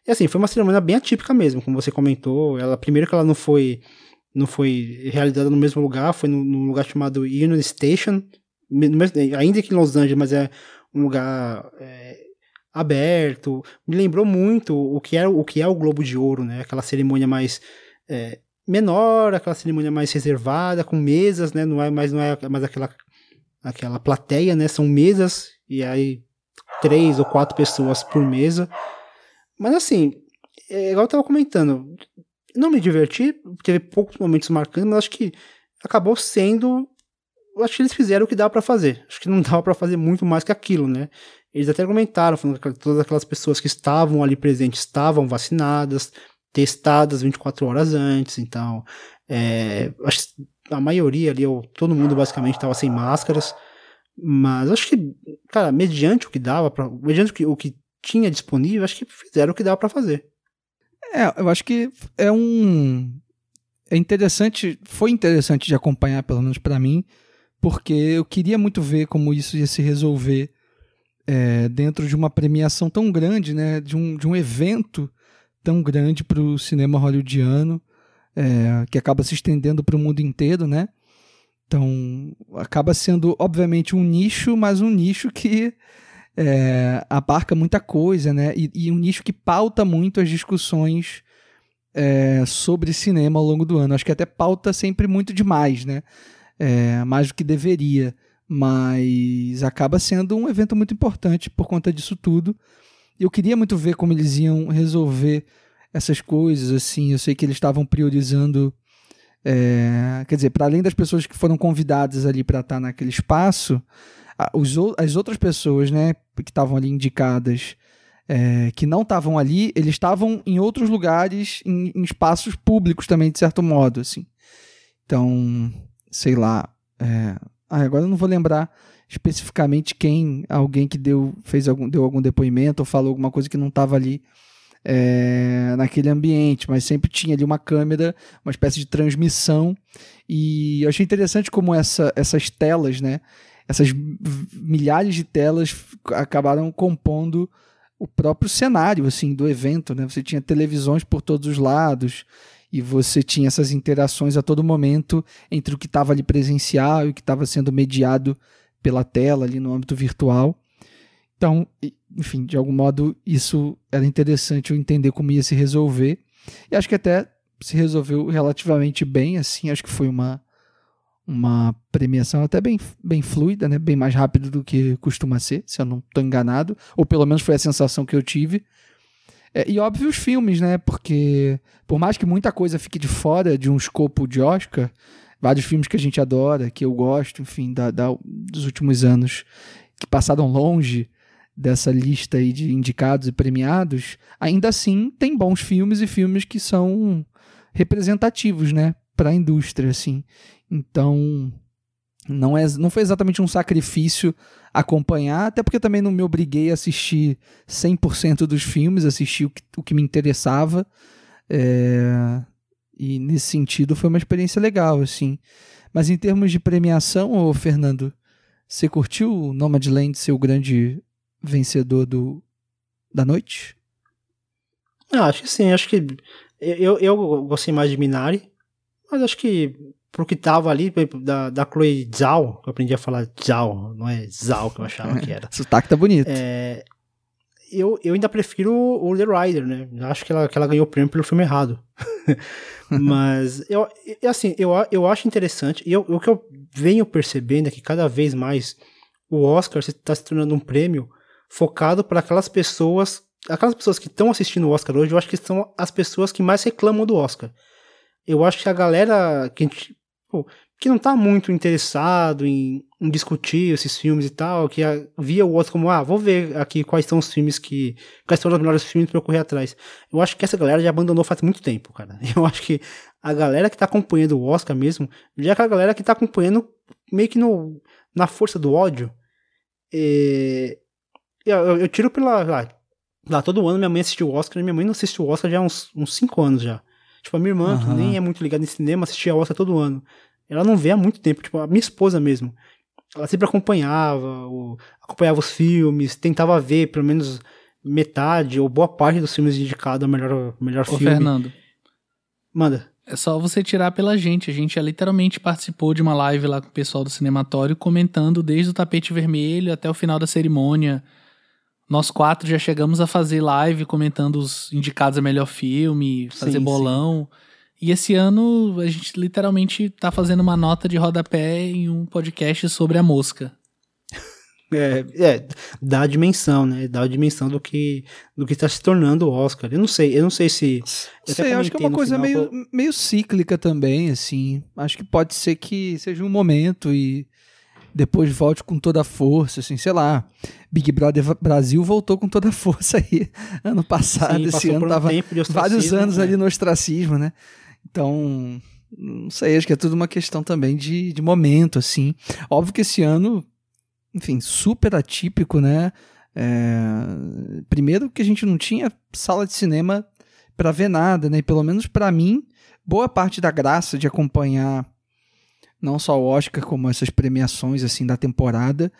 E assim, foi uma cerimônia bem atípica mesmo, como você comentou. Ela primeiro que ela não foi não foi realizada no mesmo lugar, foi num lugar chamado Union Station, ainda que em Los Angeles, mas é um lugar é, aberto. Me lembrou muito o que é o que é o Globo de Ouro, né? Aquela cerimônia mais é, menor, aquela cerimônia mais reservada, com mesas, né? Não é mais não é mais aquela aquela plateia, né? São mesas e aí três ou quatro pessoas por mesa. Mas assim, é igual eu tava comentando, não me diverti, teve poucos momentos marcantes, mas acho que acabou sendo eu acho que eles fizeram o que dá para fazer. Acho que não dava para fazer muito mais que aquilo, né? Eles até argumentaram, falando que todas aquelas pessoas que estavam ali presentes estavam vacinadas, testadas 24 horas antes, então é, acho que a maioria ali, ou todo mundo basicamente estava sem máscaras, mas acho que, cara, mediante o que dava, pra, mediante o que, o que tinha disponível, acho que fizeram o que dava para fazer. É, eu acho que é um. É interessante, foi interessante de acompanhar, pelo menos para mim, porque eu queria muito ver como isso ia se resolver é, dentro de uma premiação tão grande, né, de um, de um evento tão grande para o cinema hollywoodiano, é, que acaba se estendendo para o mundo inteiro, né? Então, acaba sendo, obviamente, um nicho, mas um nicho que é, abarca muita coisa, né? E, e, um nicho que pauta muito as discussões é, sobre cinema ao longo do ano. Acho que até pauta sempre muito demais, né? É, mais do que deveria. Mas acaba sendo um evento muito importante por conta disso tudo. Eu queria muito ver como eles iam resolver essas coisas, assim. Eu sei que eles estavam priorizando. É, quer dizer, para além das pessoas que foram convidadas ali para estar naquele espaço, os, as outras pessoas, né, que estavam ali indicadas, é, que não estavam ali, eles estavam em outros lugares, em, em, espaços públicos também, de certo modo, assim. Então, sei lá. É... Agora eu não vou lembrar especificamente quem, alguém que deu, fez algum, deu algum depoimento ou falou alguma coisa que não estava ali é, naquele ambiente, mas sempre tinha ali uma câmera, uma espécie de transmissão. E eu achei interessante como essa, essas telas, né? essas milhares de telas acabaram compondo o próprio cenário assim do evento, né? Você tinha televisões por todos os lados e você tinha essas interações a todo momento entre o que estava ali presencial e o que estava sendo mediado pela tela ali no âmbito virtual. Então, enfim, de algum modo isso era interessante eu entender como ia se resolver. E acho que até se resolveu relativamente bem, assim, acho que foi uma uma premiação até bem, bem fluida, né? bem mais rápida do que costuma ser, se eu não estou enganado, ou pelo menos foi a sensação que eu tive. É, e óbvio os filmes, né? Porque por mais que muita coisa fique de fora de um escopo de Oscar, vários filmes que a gente adora, que eu gosto, enfim, da, da, dos últimos anos, que passaram longe dessa lista aí de indicados e premiados, ainda assim tem bons filmes e filmes que são representativos, né, para a indústria, assim. Então, não, é, não foi exatamente um sacrifício acompanhar, até porque também não me obriguei a assistir 100% dos filmes, assistir o que, o que me interessava. É, e nesse sentido foi uma experiência legal, assim. Mas em termos de premiação, ô Fernando, você curtiu o Nomadland ser o grande vencedor do, da noite? Ah, acho que sim, acho que eu, eu gostei mais de Minari, mas acho que pro que tava ali, da, da Chloe Zhao, que eu aprendi a falar Zhao, não é Zhao que eu achava que era. sotaque tá bonito. É, eu, eu ainda prefiro o The Rider, né? Acho que ela, que ela ganhou o prêmio pelo filme errado. Mas, eu, assim, eu, eu acho interessante, e eu, o que eu venho percebendo é que cada vez mais o Oscar está se tornando um prêmio focado para aquelas pessoas, aquelas pessoas que estão assistindo o Oscar hoje, eu acho que são as pessoas que mais reclamam do Oscar. Eu acho que a galera que a gente pô, que não tá muito interessado em, em, discutir esses filmes e tal, que via o outro como, ah, vou ver aqui quais são os filmes que. quais são os melhores filmes pra eu correr atrás. Eu acho que essa galera já abandonou faz muito tempo, cara. Eu acho que a galera que tá acompanhando o Oscar mesmo, já é aquela galera que tá acompanhando meio que no, na força do ódio. É, eu, eu, tiro pela. Lá, lá, todo ano minha mãe assistiu o Oscar, e minha mãe não assistiu o Oscar já há uns 5 anos já. Tipo, a minha irmã, uhum. que nem é muito ligada em cinema, assistia a Oscar todo ano. Ela não vê há muito tempo, tipo, a minha esposa mesmo. Ela sempre acompanhava, acompanhava os filmes, tentava ver pelo menos metade ou boa parte dos filmes indicados a melhor, melhor Ô, filme. Fernando. Manda. É só você tirar pela gente. A gente já literalmente participou de uma live lá com o pessoal do Cinematório, comentando desde o tapete vermelho até o final da cerimônia. Nós quatro já chegamos a fazer live comentando os indicados a melhor filme, fazer sim, bolão. Sim. E esse ano a gente literalmente tá fazendo uma nota de rodapé em um podcast sobre a mosca. É, é, dá a dimensão, né? Dá a dimensão do que do que está se tornando o Oscar. Eu não sei, eu não sei se. Eu sei, acho que é uma coisa final, meio, meio cíclica também, assim. Acho que pode ser que seja um momento e depois volte com toda a força, assim, sei lá. Big Brother Brasil voltou com toda a força aí ano passado, Sim, esse ano um tava vários anos né? ali no ostracismo, né? Então, não sei, acho que é tudo uma questão também de, de momento, assim. Óbvio que esse ano, enfim, super atípico, né? É... Primeiro que a gente não tinha sala de cinema para ver nada, né? E pelo menos para mim, boa parte da graça de acompanhar não só o Oscar, como essas premiações assim da temporada,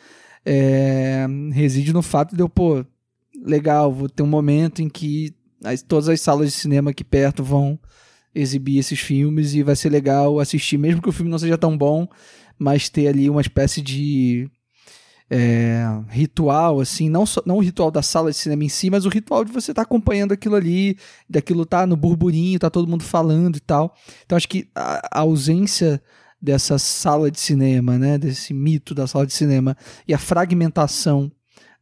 é, reside no fato de eu, pô, legal, vou ter um momento em que as, todas as salas de cinema aqui perto vão exibir esses filmes e vai ser legal assistir, mesmo que o filme não seja tão bom, mas ter ali uma espécie de é, ritual, assim, não, só, não o ritual da sala de cinema em si, mas o ritual de você estar tá acompanhando aquilo ali, daquilo tá no burburinho, tá todo mundo falando e tal. Então acho que a, a ausência dessa sala de cinema, né, desse mito da sala de cinema e a fragmentação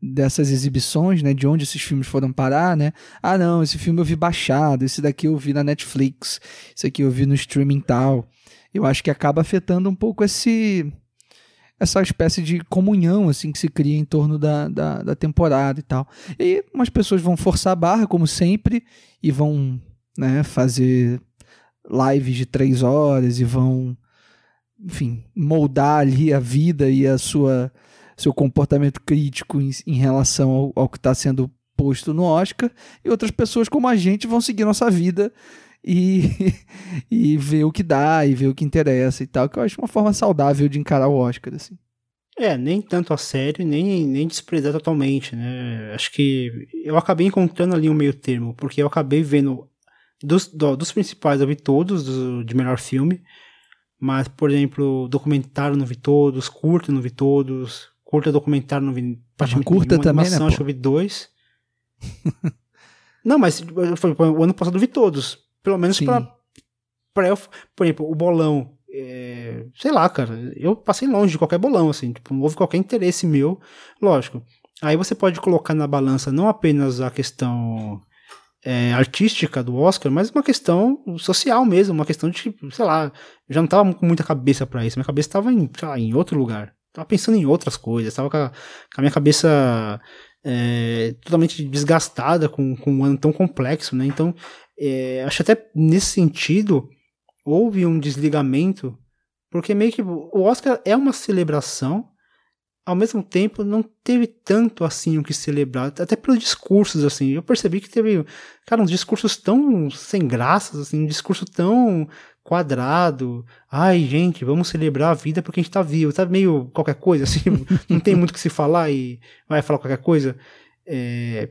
dessas exibições, né, de onde esses filmes foram parar, né? Ah, não, esse filme eu vi baixado, esse daqui eu vi na Netflix, esse aqui eu vi no streaming tal. Eu acho que acaba afetando um pouco esse essa espécie de comunhão assim que se cria em torno da, da, da temporada e tal. E umas pessoas vão forçar a barra, como sempre, e vão né, fazer lives de três horas e vão enfim, moldar ali a vida e a sua seu comportamento crítico em, em relação ao, ao que está sendo posto no Oscar, e outras pessoas como a gente vão seguir nossa vida e, e ver o que dá e ver o que interessa e tal, que eu acho uma forma saudável de encarar o Oscar, assim. É, nem tanto a sério, nem, nem desprezar totalmente, né? Acho que eu acabei encontrando ali um meio termo, porque eu acabei vendo dos, do, dos principais, eu vi todos do, de melhor filme, mas, por exemplo, documentário não vi todos, curta não vi todos, curta documentário não vi praticamente curta nenhuma, também, animação, né, acho que eu vi dois. não, mas foi, o ano passado eu vi todos. Pelo menos pra, pra eu, por exemplo, o bolão. É, sei lá, cara, eu passei longe de qualquer bolão, assim, tipo, não houve qualquer interesse meu, lógico. Aí você pode colocar na balança não apenas a questão é, artística do Oscar, mas uma questão social mesmo, uma questão de, sei lá, já não tava com muita cabeça para isso, minha cabeça tava em, lá, em outro lugar, tava pensando em outras coisas, tava com a, com a minha cabeça é, totalmente desgastada com, com um ano tão complexo, né? Então, é, acho até nesse sentido houve um desligamento, porque meio que o Oscar é uma celebração ao mesmo tempo não teve tanto assim o que celebrar, até pelos discursos assim. Eu percebi que teve, cara, uns discursos tão sem graças assim, um discurso tão quadrado. Ai, gente, vamos celebrar a vida porque a gente tá vivo. Tá meio qualquer coisa assim, não tem muito o que se falar e vai falar qualquer coisa. É...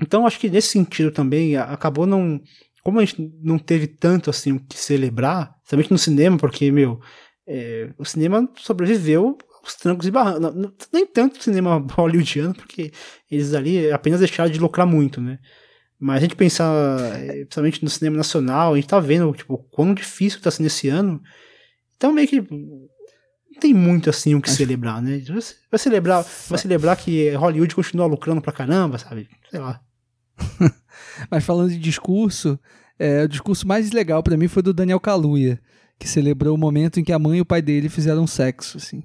Então acho que nesse sentido também acabou não como a gente não teve tanto assim o que celebrar, somente no cinema, porque, meu, é, o cinema sobreviveu os trancos e barrancos. Nem tanto cinema hollywoodiano, porque eles ali apenas deixaram de lucrar muito, né? Mas a gente pensar, eh, principalmente no cinema nacional, a gente tá vendo, tipo, quão difícil tá sendo esse ano. Então meio que não tem muito assim o que celebrar, né? Vai celebrar, vai celebrar que Hollywood continua lucrando pra caramba, sabe? Sei lá. Mas falando de discurso, é, o discurso mais legal para mim foi do Daniel Kaluuya que celebrou o momento em que a mãe e o pai dele fizeram sexo, assim.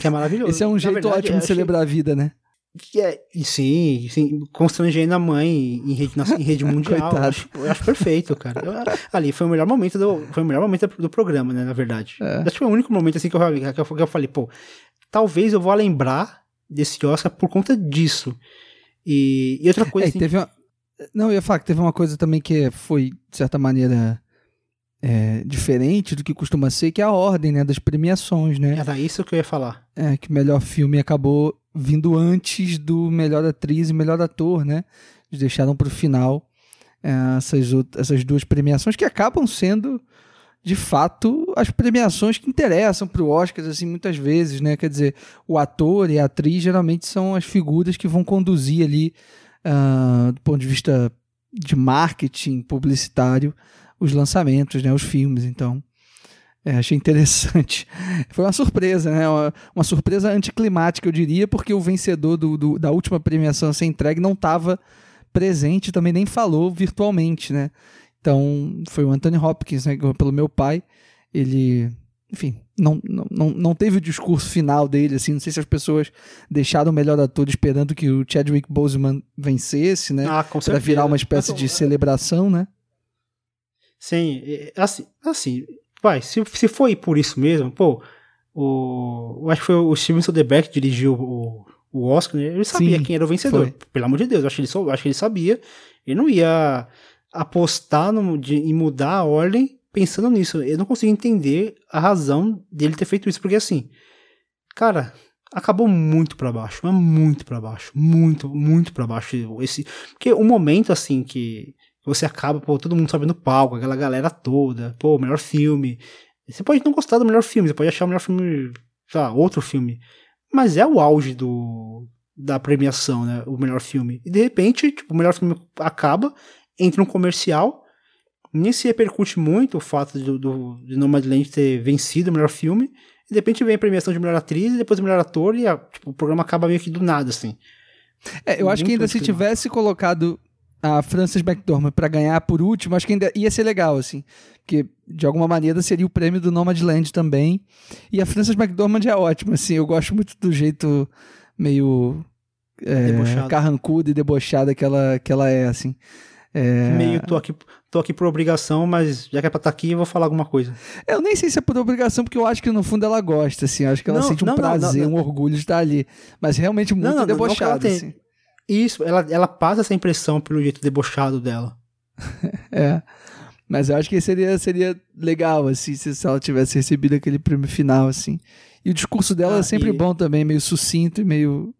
Que é maravilhoso. Esse é um jeito verdade, ótimo de celebrar a vida, né? É, sim, sim, constrangendo a mãe em rede, em rede mundial. eu, acho, eu acho perfeito, cara. Eu, ali foi o melhor momento do, foi o melhor momento do programa, né, na verdade. É. Acho que foi o único momento assim que eu, que eu, que eu falei, pô, talvez eu vou lembrar desse Oscar por conta disso. E, e outra coisa. É, assim, teve uma... Não, eu ia falar que teve uma coisa também que foi, de certa maneira é, diferente do que costuma ser, que é a ordem né, das premiações, né? Era isso que eu ia falar. É, que o melhor filme acabou vindo antes do melhor atriz e melhor ator, né? Eles deixaram para o final é, essas, essas duas premiações que acabam sendo, de fato, as premiações que interessam para o Oscar, assim, muitas vezes, né? Quer dizer, o ator e a atriz geralmente são as figuras que vão conduzir ali, uh, do ponto de vista de marketing publicitário, os lançamentos, né, os filmes. Então, é, achei interessante. Foi uma surpresa, né? Uma, uma, surpresa anticlimática, eu diria, porque o vencedor do, do, da última premiação a ser entregue não estava presente, também nem falou virtualmente, né? Então, foi o Anthony Hopkins, né? Pelo meu pai. Ele, enfim, não, não, não teve o discurso final dele, assim, não sei se as pessoas deixaram o melhor ator esperando que o Chadwick Boseman vencesse, né? Ah, com Pra certeza. virar uma espécie de celebração, né? Sim, assim, assim vai, se, se foi por isso mesmo, pô, o, eu acho que foi o Steven Soderbergh que dirigiu o, o Oscar, né? ele sabia Sim, quem era o vencedor, foi. pelo amor de Deus, eu acho que ele, acho que ele sabia, ele não ia apostar no, de, em mudar a ordem pensando nisso, eu não consigo entender a razão dele ter feito isso, porque assim, cara, acabou muito pra baixo, mas muito pra baixo, muito, muito pra baixo esse, porque o momento assim que você acaba, pô, todo mundo sobe no palco, aquela galera toda, pô, melhor filme. Você pode não gostar do melhor filme, você pode achar o melhor filme, sei lá, outro filme. Mas é o auge do da premiação, né? O melhor filme. E de repente, tipo, o melhor filme acaba, entra um comercial, nem se repercute muito o fato do, do, de Nomadland ter vencido o melhor filme, e de repente vem a premiação de melhor atriz, e depois o melhor ator, e a- tipo, o programa acaba meio que do nada, assim. É, eu acho que ainda se tivesse colocado a Frances McDormand pra ganhar por último, acho que ainda ia ser legal, assim. Porque, de alguma maneira, seria o prêmio do Nomadland também. E a Frances McDormand é ótima, assim. Eu gosto muito do jeito meio... É, carrancuda e debochada que ela, que ela é, assim. É, Meio, tô aqui, tô aqui por obrigação, mas já que é pra estar aqui, eu vou falar alguma coisa. Eu nem sei se é por obrigação, porque eu acho que no fundo ela gosta, assim. Eu acho que ela Não, sente um não, prazer, não, um orgulho de estar ali. Mas realmente muito debochada, assim. Isso, ela, ela passa essa impressão pelo jeito debochado dela. É. Mas eu acho que seria, seria legal, assim, se, se ela tivesse recebido aquele prêmio final, assim. E o discurso dela Ah, é sempre e- bom também, meio sucinto e meio,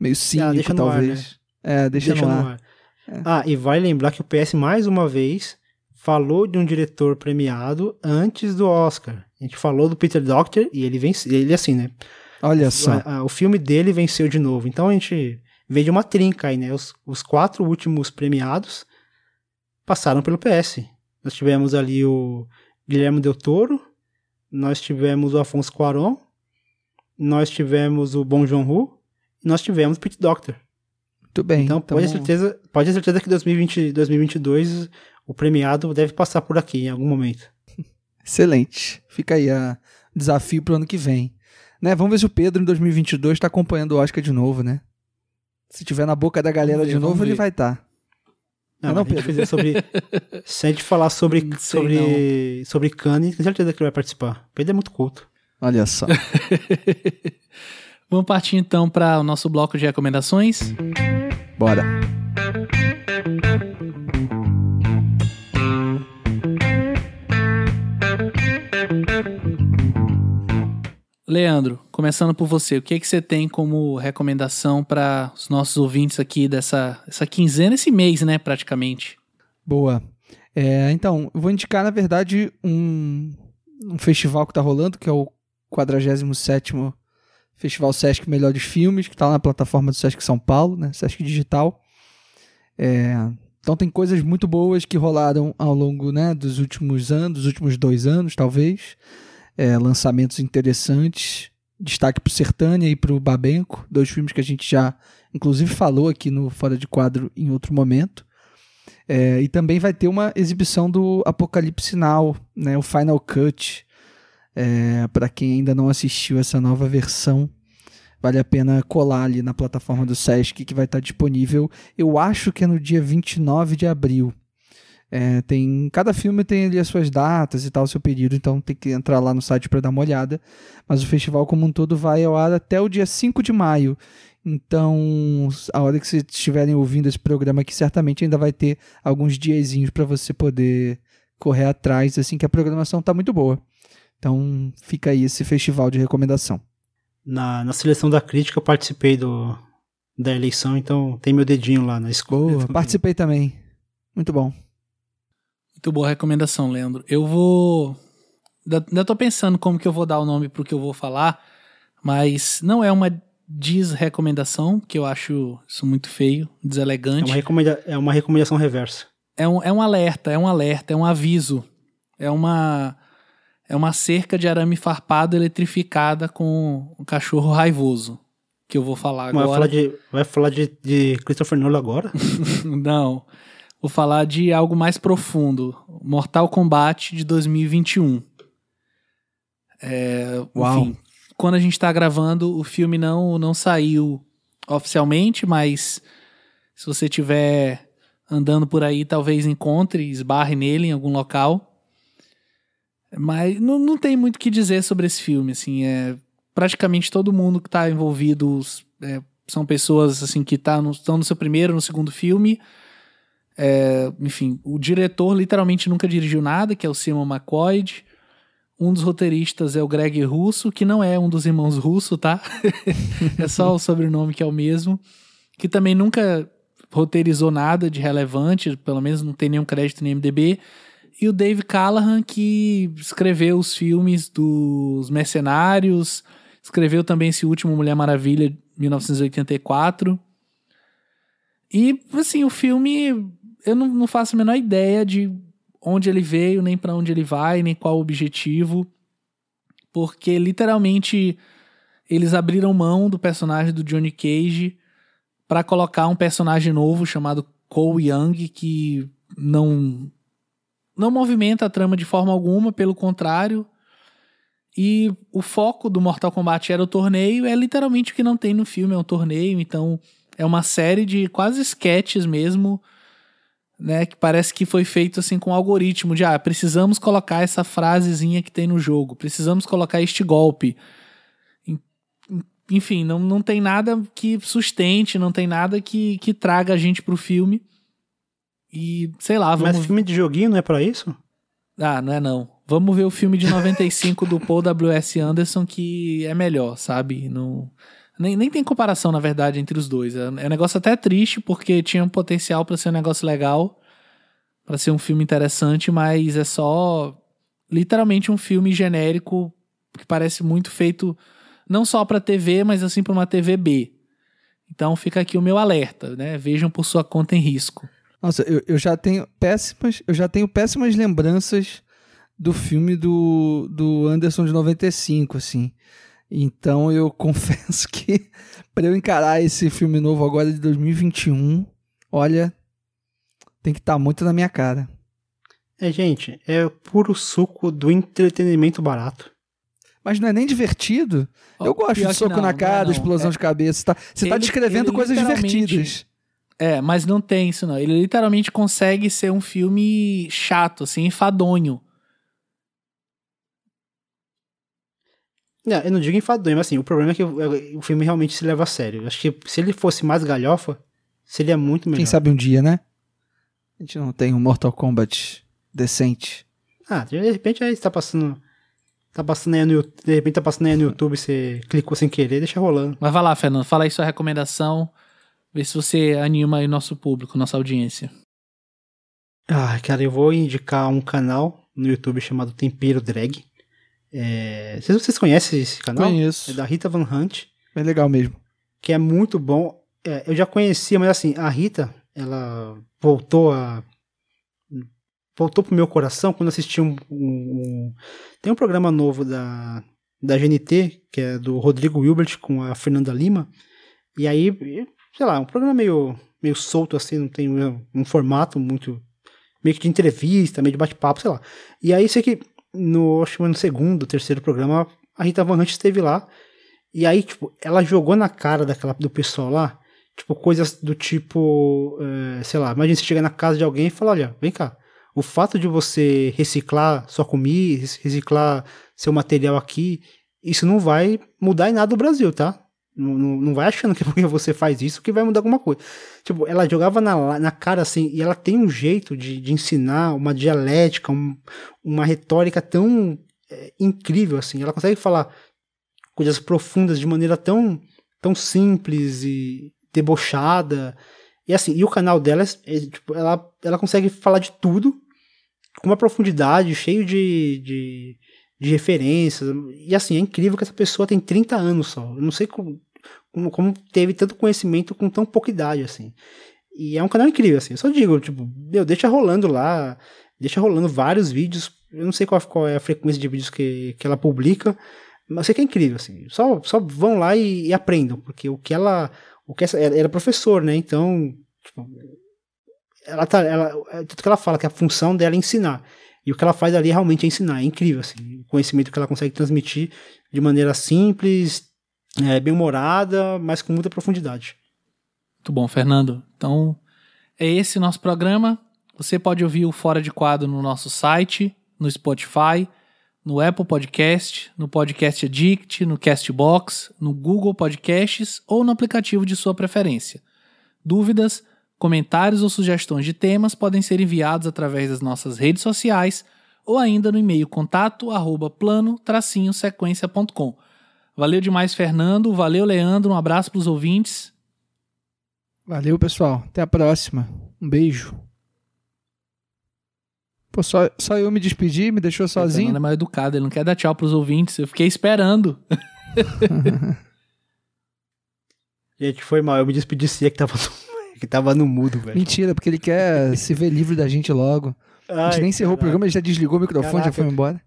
meio cínico, deixa no ar, talvez. É, deixa, no ar. É. Ah, e vai lembrar que o PS, mais uma vez, falou de um diretor premiado antes do Oscar. A gente falou do Peter Docter e ele venceu. Ele assim, né? Olha só. A- a- o filme dele venceu de novo. Então a gente veio de uma trinca aí, né? Os, os quatro últimos premiados passaram pelo PS. Nós tivemos ali o Guilherme Del Toro, nós tivemos o Afonso Cuarón, nós tivemos o Bong Joon-ho e nós tivemos o Pete Doctor. Muito bem. Então pode ter certeza, pode ter certeza que 2020, 2022 o premiado deve passar por aqui em algum momento. Excelente. Fica aí a desafio pro ano que vem. Né? Vamos ver se o Pedro em 2022 tá acompanhando o Oscar de novo, né? Se tiver na boca da galera ver, de novo, ele vai estar. Não, Não, a gente Pedro. sobre, se a gente falar sobre Não sei sobre sobre Kanye, tenho certeza que ele vai participar. Pedro é muito culto. Olha só. Vamos partir então para o nosso bloco de recomendações. Bora. Leandro, começando por você, o que, que você tem como recomendação para os nossos ouvintes aqui dessa essa quinzena, esse mês, né, praticamente? Boa. É, então, eu vou indicar, na verdade, um, um festival que tá rolando, que é o 47º Festival Sesc Melhores Filmes, que tá lá na plataforma do Sesc São Paulo, né? Sesc Digital. É, então tem coisas muito boas que rolaram ao longo né, dos últimos anos, dos últimos dois anos, talvez. É, lançamentos interessantes. Destaque pro Sertânia e pro Babenco, dois filmes que a gente já, inclusive, falou aqui no Fora de Quadro em outro momento. É, e também vai ter uma exibição do Apocalipse Now, né, o Final Cut. É, para quem ainda não assistiu essa nova versão, vale a pena colar ali na plataforma do Sesc que vai estar disponível. Eu acho que é no dia 29 de abril. É, tem cada filme tem ali as suas datas e tal, o seu período, então tem que entrar lá no site para dar uma olhada. Mas o festival como um todo vai ao ar até o dia 5 de maio. Então, a hora que vocês estiverem ouvindo esse programa aqui, certamente ainda vai ter alguns diazinhos para você poder correr atrás, assim que a programação tá muito boa. Então, fica aí esse festival de recomendação. Na, na seleção da crítica eu participei do da eleição, então tem meu dedinho lá na escola. Boa, participei também. Muito bom. Muito boa recomendação, Leandro. Eu vou. Ainda tô pensando como que eu vou dar o nome pro que eu vou falar, mas não é uma desrecomendação, que eu acho isso muito feio, É deselegante. uma, recomenda é uma recomendação reversa. É um, é um alerta, é um alerta, é um aviso. É uma. É uma cerca de arame farpado eletrificada com um cachorro raivoso. Que eu vou falar Vai agora. falar, de, vai falar de, de Christopher Nolan agora? Não. Vou falar de algo mais profundo. Mortal Kombat de 2021. É, Uau. Enfim, quando a gente tá gravando, o filme não, não saiu oficialmente, mas se você tiver andando por aí, talvez encontre, esbarre nele em algum local. Mas não, não tem muito o que dizer sobre esse filme, assim, é praticamente todo mundo que tá envolvido é, são pessoas assim que tá no, estão no seu primeiro, no segundo filme. É, enfim, o diretor literalmente nunca dirigiu nada, que é o Simon McCoy. Um dos roteiristas é o Greg Russo, que não é um dos irmãos Russo, tá? é só o sobrenome que é o mesmo. Que também nunca roteirizou nada de relevante, pelo menos não tem nenhum crédito no IMDb. E o Dave Callahan, que escreveu os filmes dos Mercenários, escreveu também esse último Mulher Maravilha, 1984. E, assim, o filme, eu não, não faço a menor ideia de onde ele veio, nem pra onde ele vai, nem qual o objetivo. Porque, literalmente, eles abriram mão do personagem do Johnny Cage pra colocar um personagem novo chamado Cole Young, que não não movimenta a trama de forma alguma, pelo contrário. E o foco do Mortal Kombat era o torneio, é literalmente o que não tem no filme, é um torneio, então é uma série de quase sketches mesmo, né, que parece que foi feito assim com um algoritmo de, ah, precisamos colocar essa frasezinha que tem no jogo, precisamos colocar este golpe. En- Enfim, não, não tem nada que sustente, não tem nada que, que traga a gente pro filme. E, sei lá, vamos Mas filme de joguinho não é pra isso? ah, não é não. Vamos ver o filme de 95 do Paul W.S. Anderson, que é melhor, sabe? Não, nem, nem tem comparação, na verdade, entre os dois. É, é um negócio até triste, porque tinha um potencial pra ser um negócio legal, pra ser um filme interessante, mas é só literalmente um filme genérico que parece muito feito não só pra TV, mas assim pra uma TV B. Então fica aqui o meu alerta, né? Vejam por sua conta em risco. Nossa, eu, eu já tenho péssimas, eu já tenho péssimas lembranças do filme do, do Anderson de 95, assim. Então eu confesso que para eu encarar esse filme novo agora de 2021, olha, tem que estar muito na minha cara. É, gente, é puro suco do entretenimento barato. Mas não é nem divertido. Eu gosto de soco não, na é cara, não. explosão É- de cabeça. Tá, você tá Ele- descrevendo coisas divertidas. É, mas não tem isso não. Ele literalmente consegue ser um filme chato, assim, enfadonho. Não, eu não digo enfadonho, mas assim, o problema é que o, o filme realmente se leva a sério. Eu Acho que se ele fosse mais galhofa, seria muito melhor. Quem sabe um dia, né? A gente não tem um Mortal Kombat decente. Ah, de repente aí tá passando. Tá passando aí no YouTube. De repente tá passando aí no YouTube, você clicou sem querer, deixa rolando. Mas vai lá, Fernando, fala aí sua recomendação. Vê se você anima aí nosso público, nossa audiência. Ah, cara, eu vou indicar um canal no YouTube chamado Tempero Drag. É... Se vocês conhecem esse canal. Conheço. É da Rita Van Hunt. É legal mesmo. que é muito bom. É, eu já conhecia, mas assim, a Rita, ela voltou a. Voltou pro meu coração quando assisti um, um- um- Tem um programa novo da, da GNT, que é do Rodrigo Wilbert com a Fernanda Lima. E aí, sei lá, um programa meio, meio solto assim, não tem um, um formato muito. meio que de entrevista, meio de bate-papo, sei lá. E aí, sei que no, acho que no segundo, terceiro programa, a Rita Van Hunt esteve lá. E aí, tipo, ela jogou na cara daquela, do pessoal lá, tipo, coisas do tipo, eh, sei lá, imagina você chegar na casa de alguém e falar, olha, vem cá, o fato de você reciclar sua comida, rec- reciclar seu material aqui, isso não vai mudar em nada do Brasil, tá? Não, não, vai achando que porque você faz isso que vai mudar alguma coisa. Tipo, ela jogava na, na cara assim, e ela tem um jeito de, de ensinar, uma dialética, um- uma retórica tão eh, incrível, assim. Ela consegue falar coisas profundas de maneira tão, tão simples e debochada. E assim, e o canal dela, é, é, tipo, ela, ela consegue falar de tudo com uma profundidade, cheio de, de, de referências. E assim, é incrível que essa pessoa tem 30 anos só. Eu não sei como, como, como teve tanto conhecimento com tão pouca idade, assim. E é um canal incrível, assim. Eu só digo, tipo, meu, deixa rolando lá, deixa rolando vários vídeos. Eu não sei qual, qual é a frequência de vídeos que, que ela publica, mas eu sei que é incrível, assim. Só, só vão lá e, e aprendam, porque o que ela. O que essa, ela era professor, né? Então, tipo, ela tá. Ela, é tudo que ela fala, que a função dela é ensinar. E o que ela faz ali realmente é ensinar. É incrível, assim. conhecimento que ela consegue transmitir de maneira simples, é, bem humorada, mas com muita profundidade. Muito bom, Fernando. Então, é esse nosso programa. Você pode ouvir o Fora de Quadro no nosso site, no Spotify, no Apple Podcast, no Podcast Addict, no Castbox, no Google Podcasts ou no aplicativo de sua preferência. Dúvidas, comentários ou sugestões de temas podem ser enviados através das nossas redes sociais ou ainda no e-mail contato arroba plano-sequência.com. Valeu demais, Fernando. Valeu, Leandro. Um abraço para os ouvintes. Valeu, pessoal. Até a próxima. Um beijo. Pô, só, só eu me despedi, me deixou sozinho. O Fernando é mais educado, ele não quer dar tchau pros ouvintes. Eu fiquei esperando. Gente, foi mal. Eu me despedi sim, é que tava no, que tava no mudo, velho. Mentira, porque ele quer se ver livre da gente logo. Ai, a gente nem encerrou caraca. o programa, ele já desligou o microfone, caraca. já foi embora.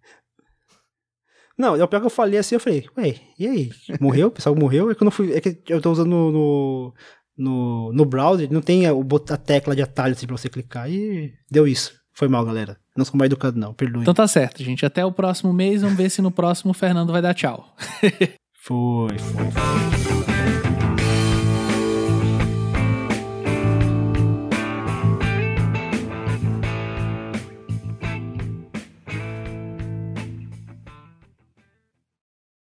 Não, é o pior que eu falei assim, eu falei, ué, e aí? Morreu? O pessoal morreu? É que eu não fui. É que eu tô usando no, no, no, no browser, não tem a, a tecla de atalho assim pra você clicar. E deu isso. Foi mal, galera. Não sou mais educado, não. Perdoe. Então tá certo, gente. Até o próximo mês. Vamos ver se no próximo o Fernando vai dar tchau. foi, foi, foi.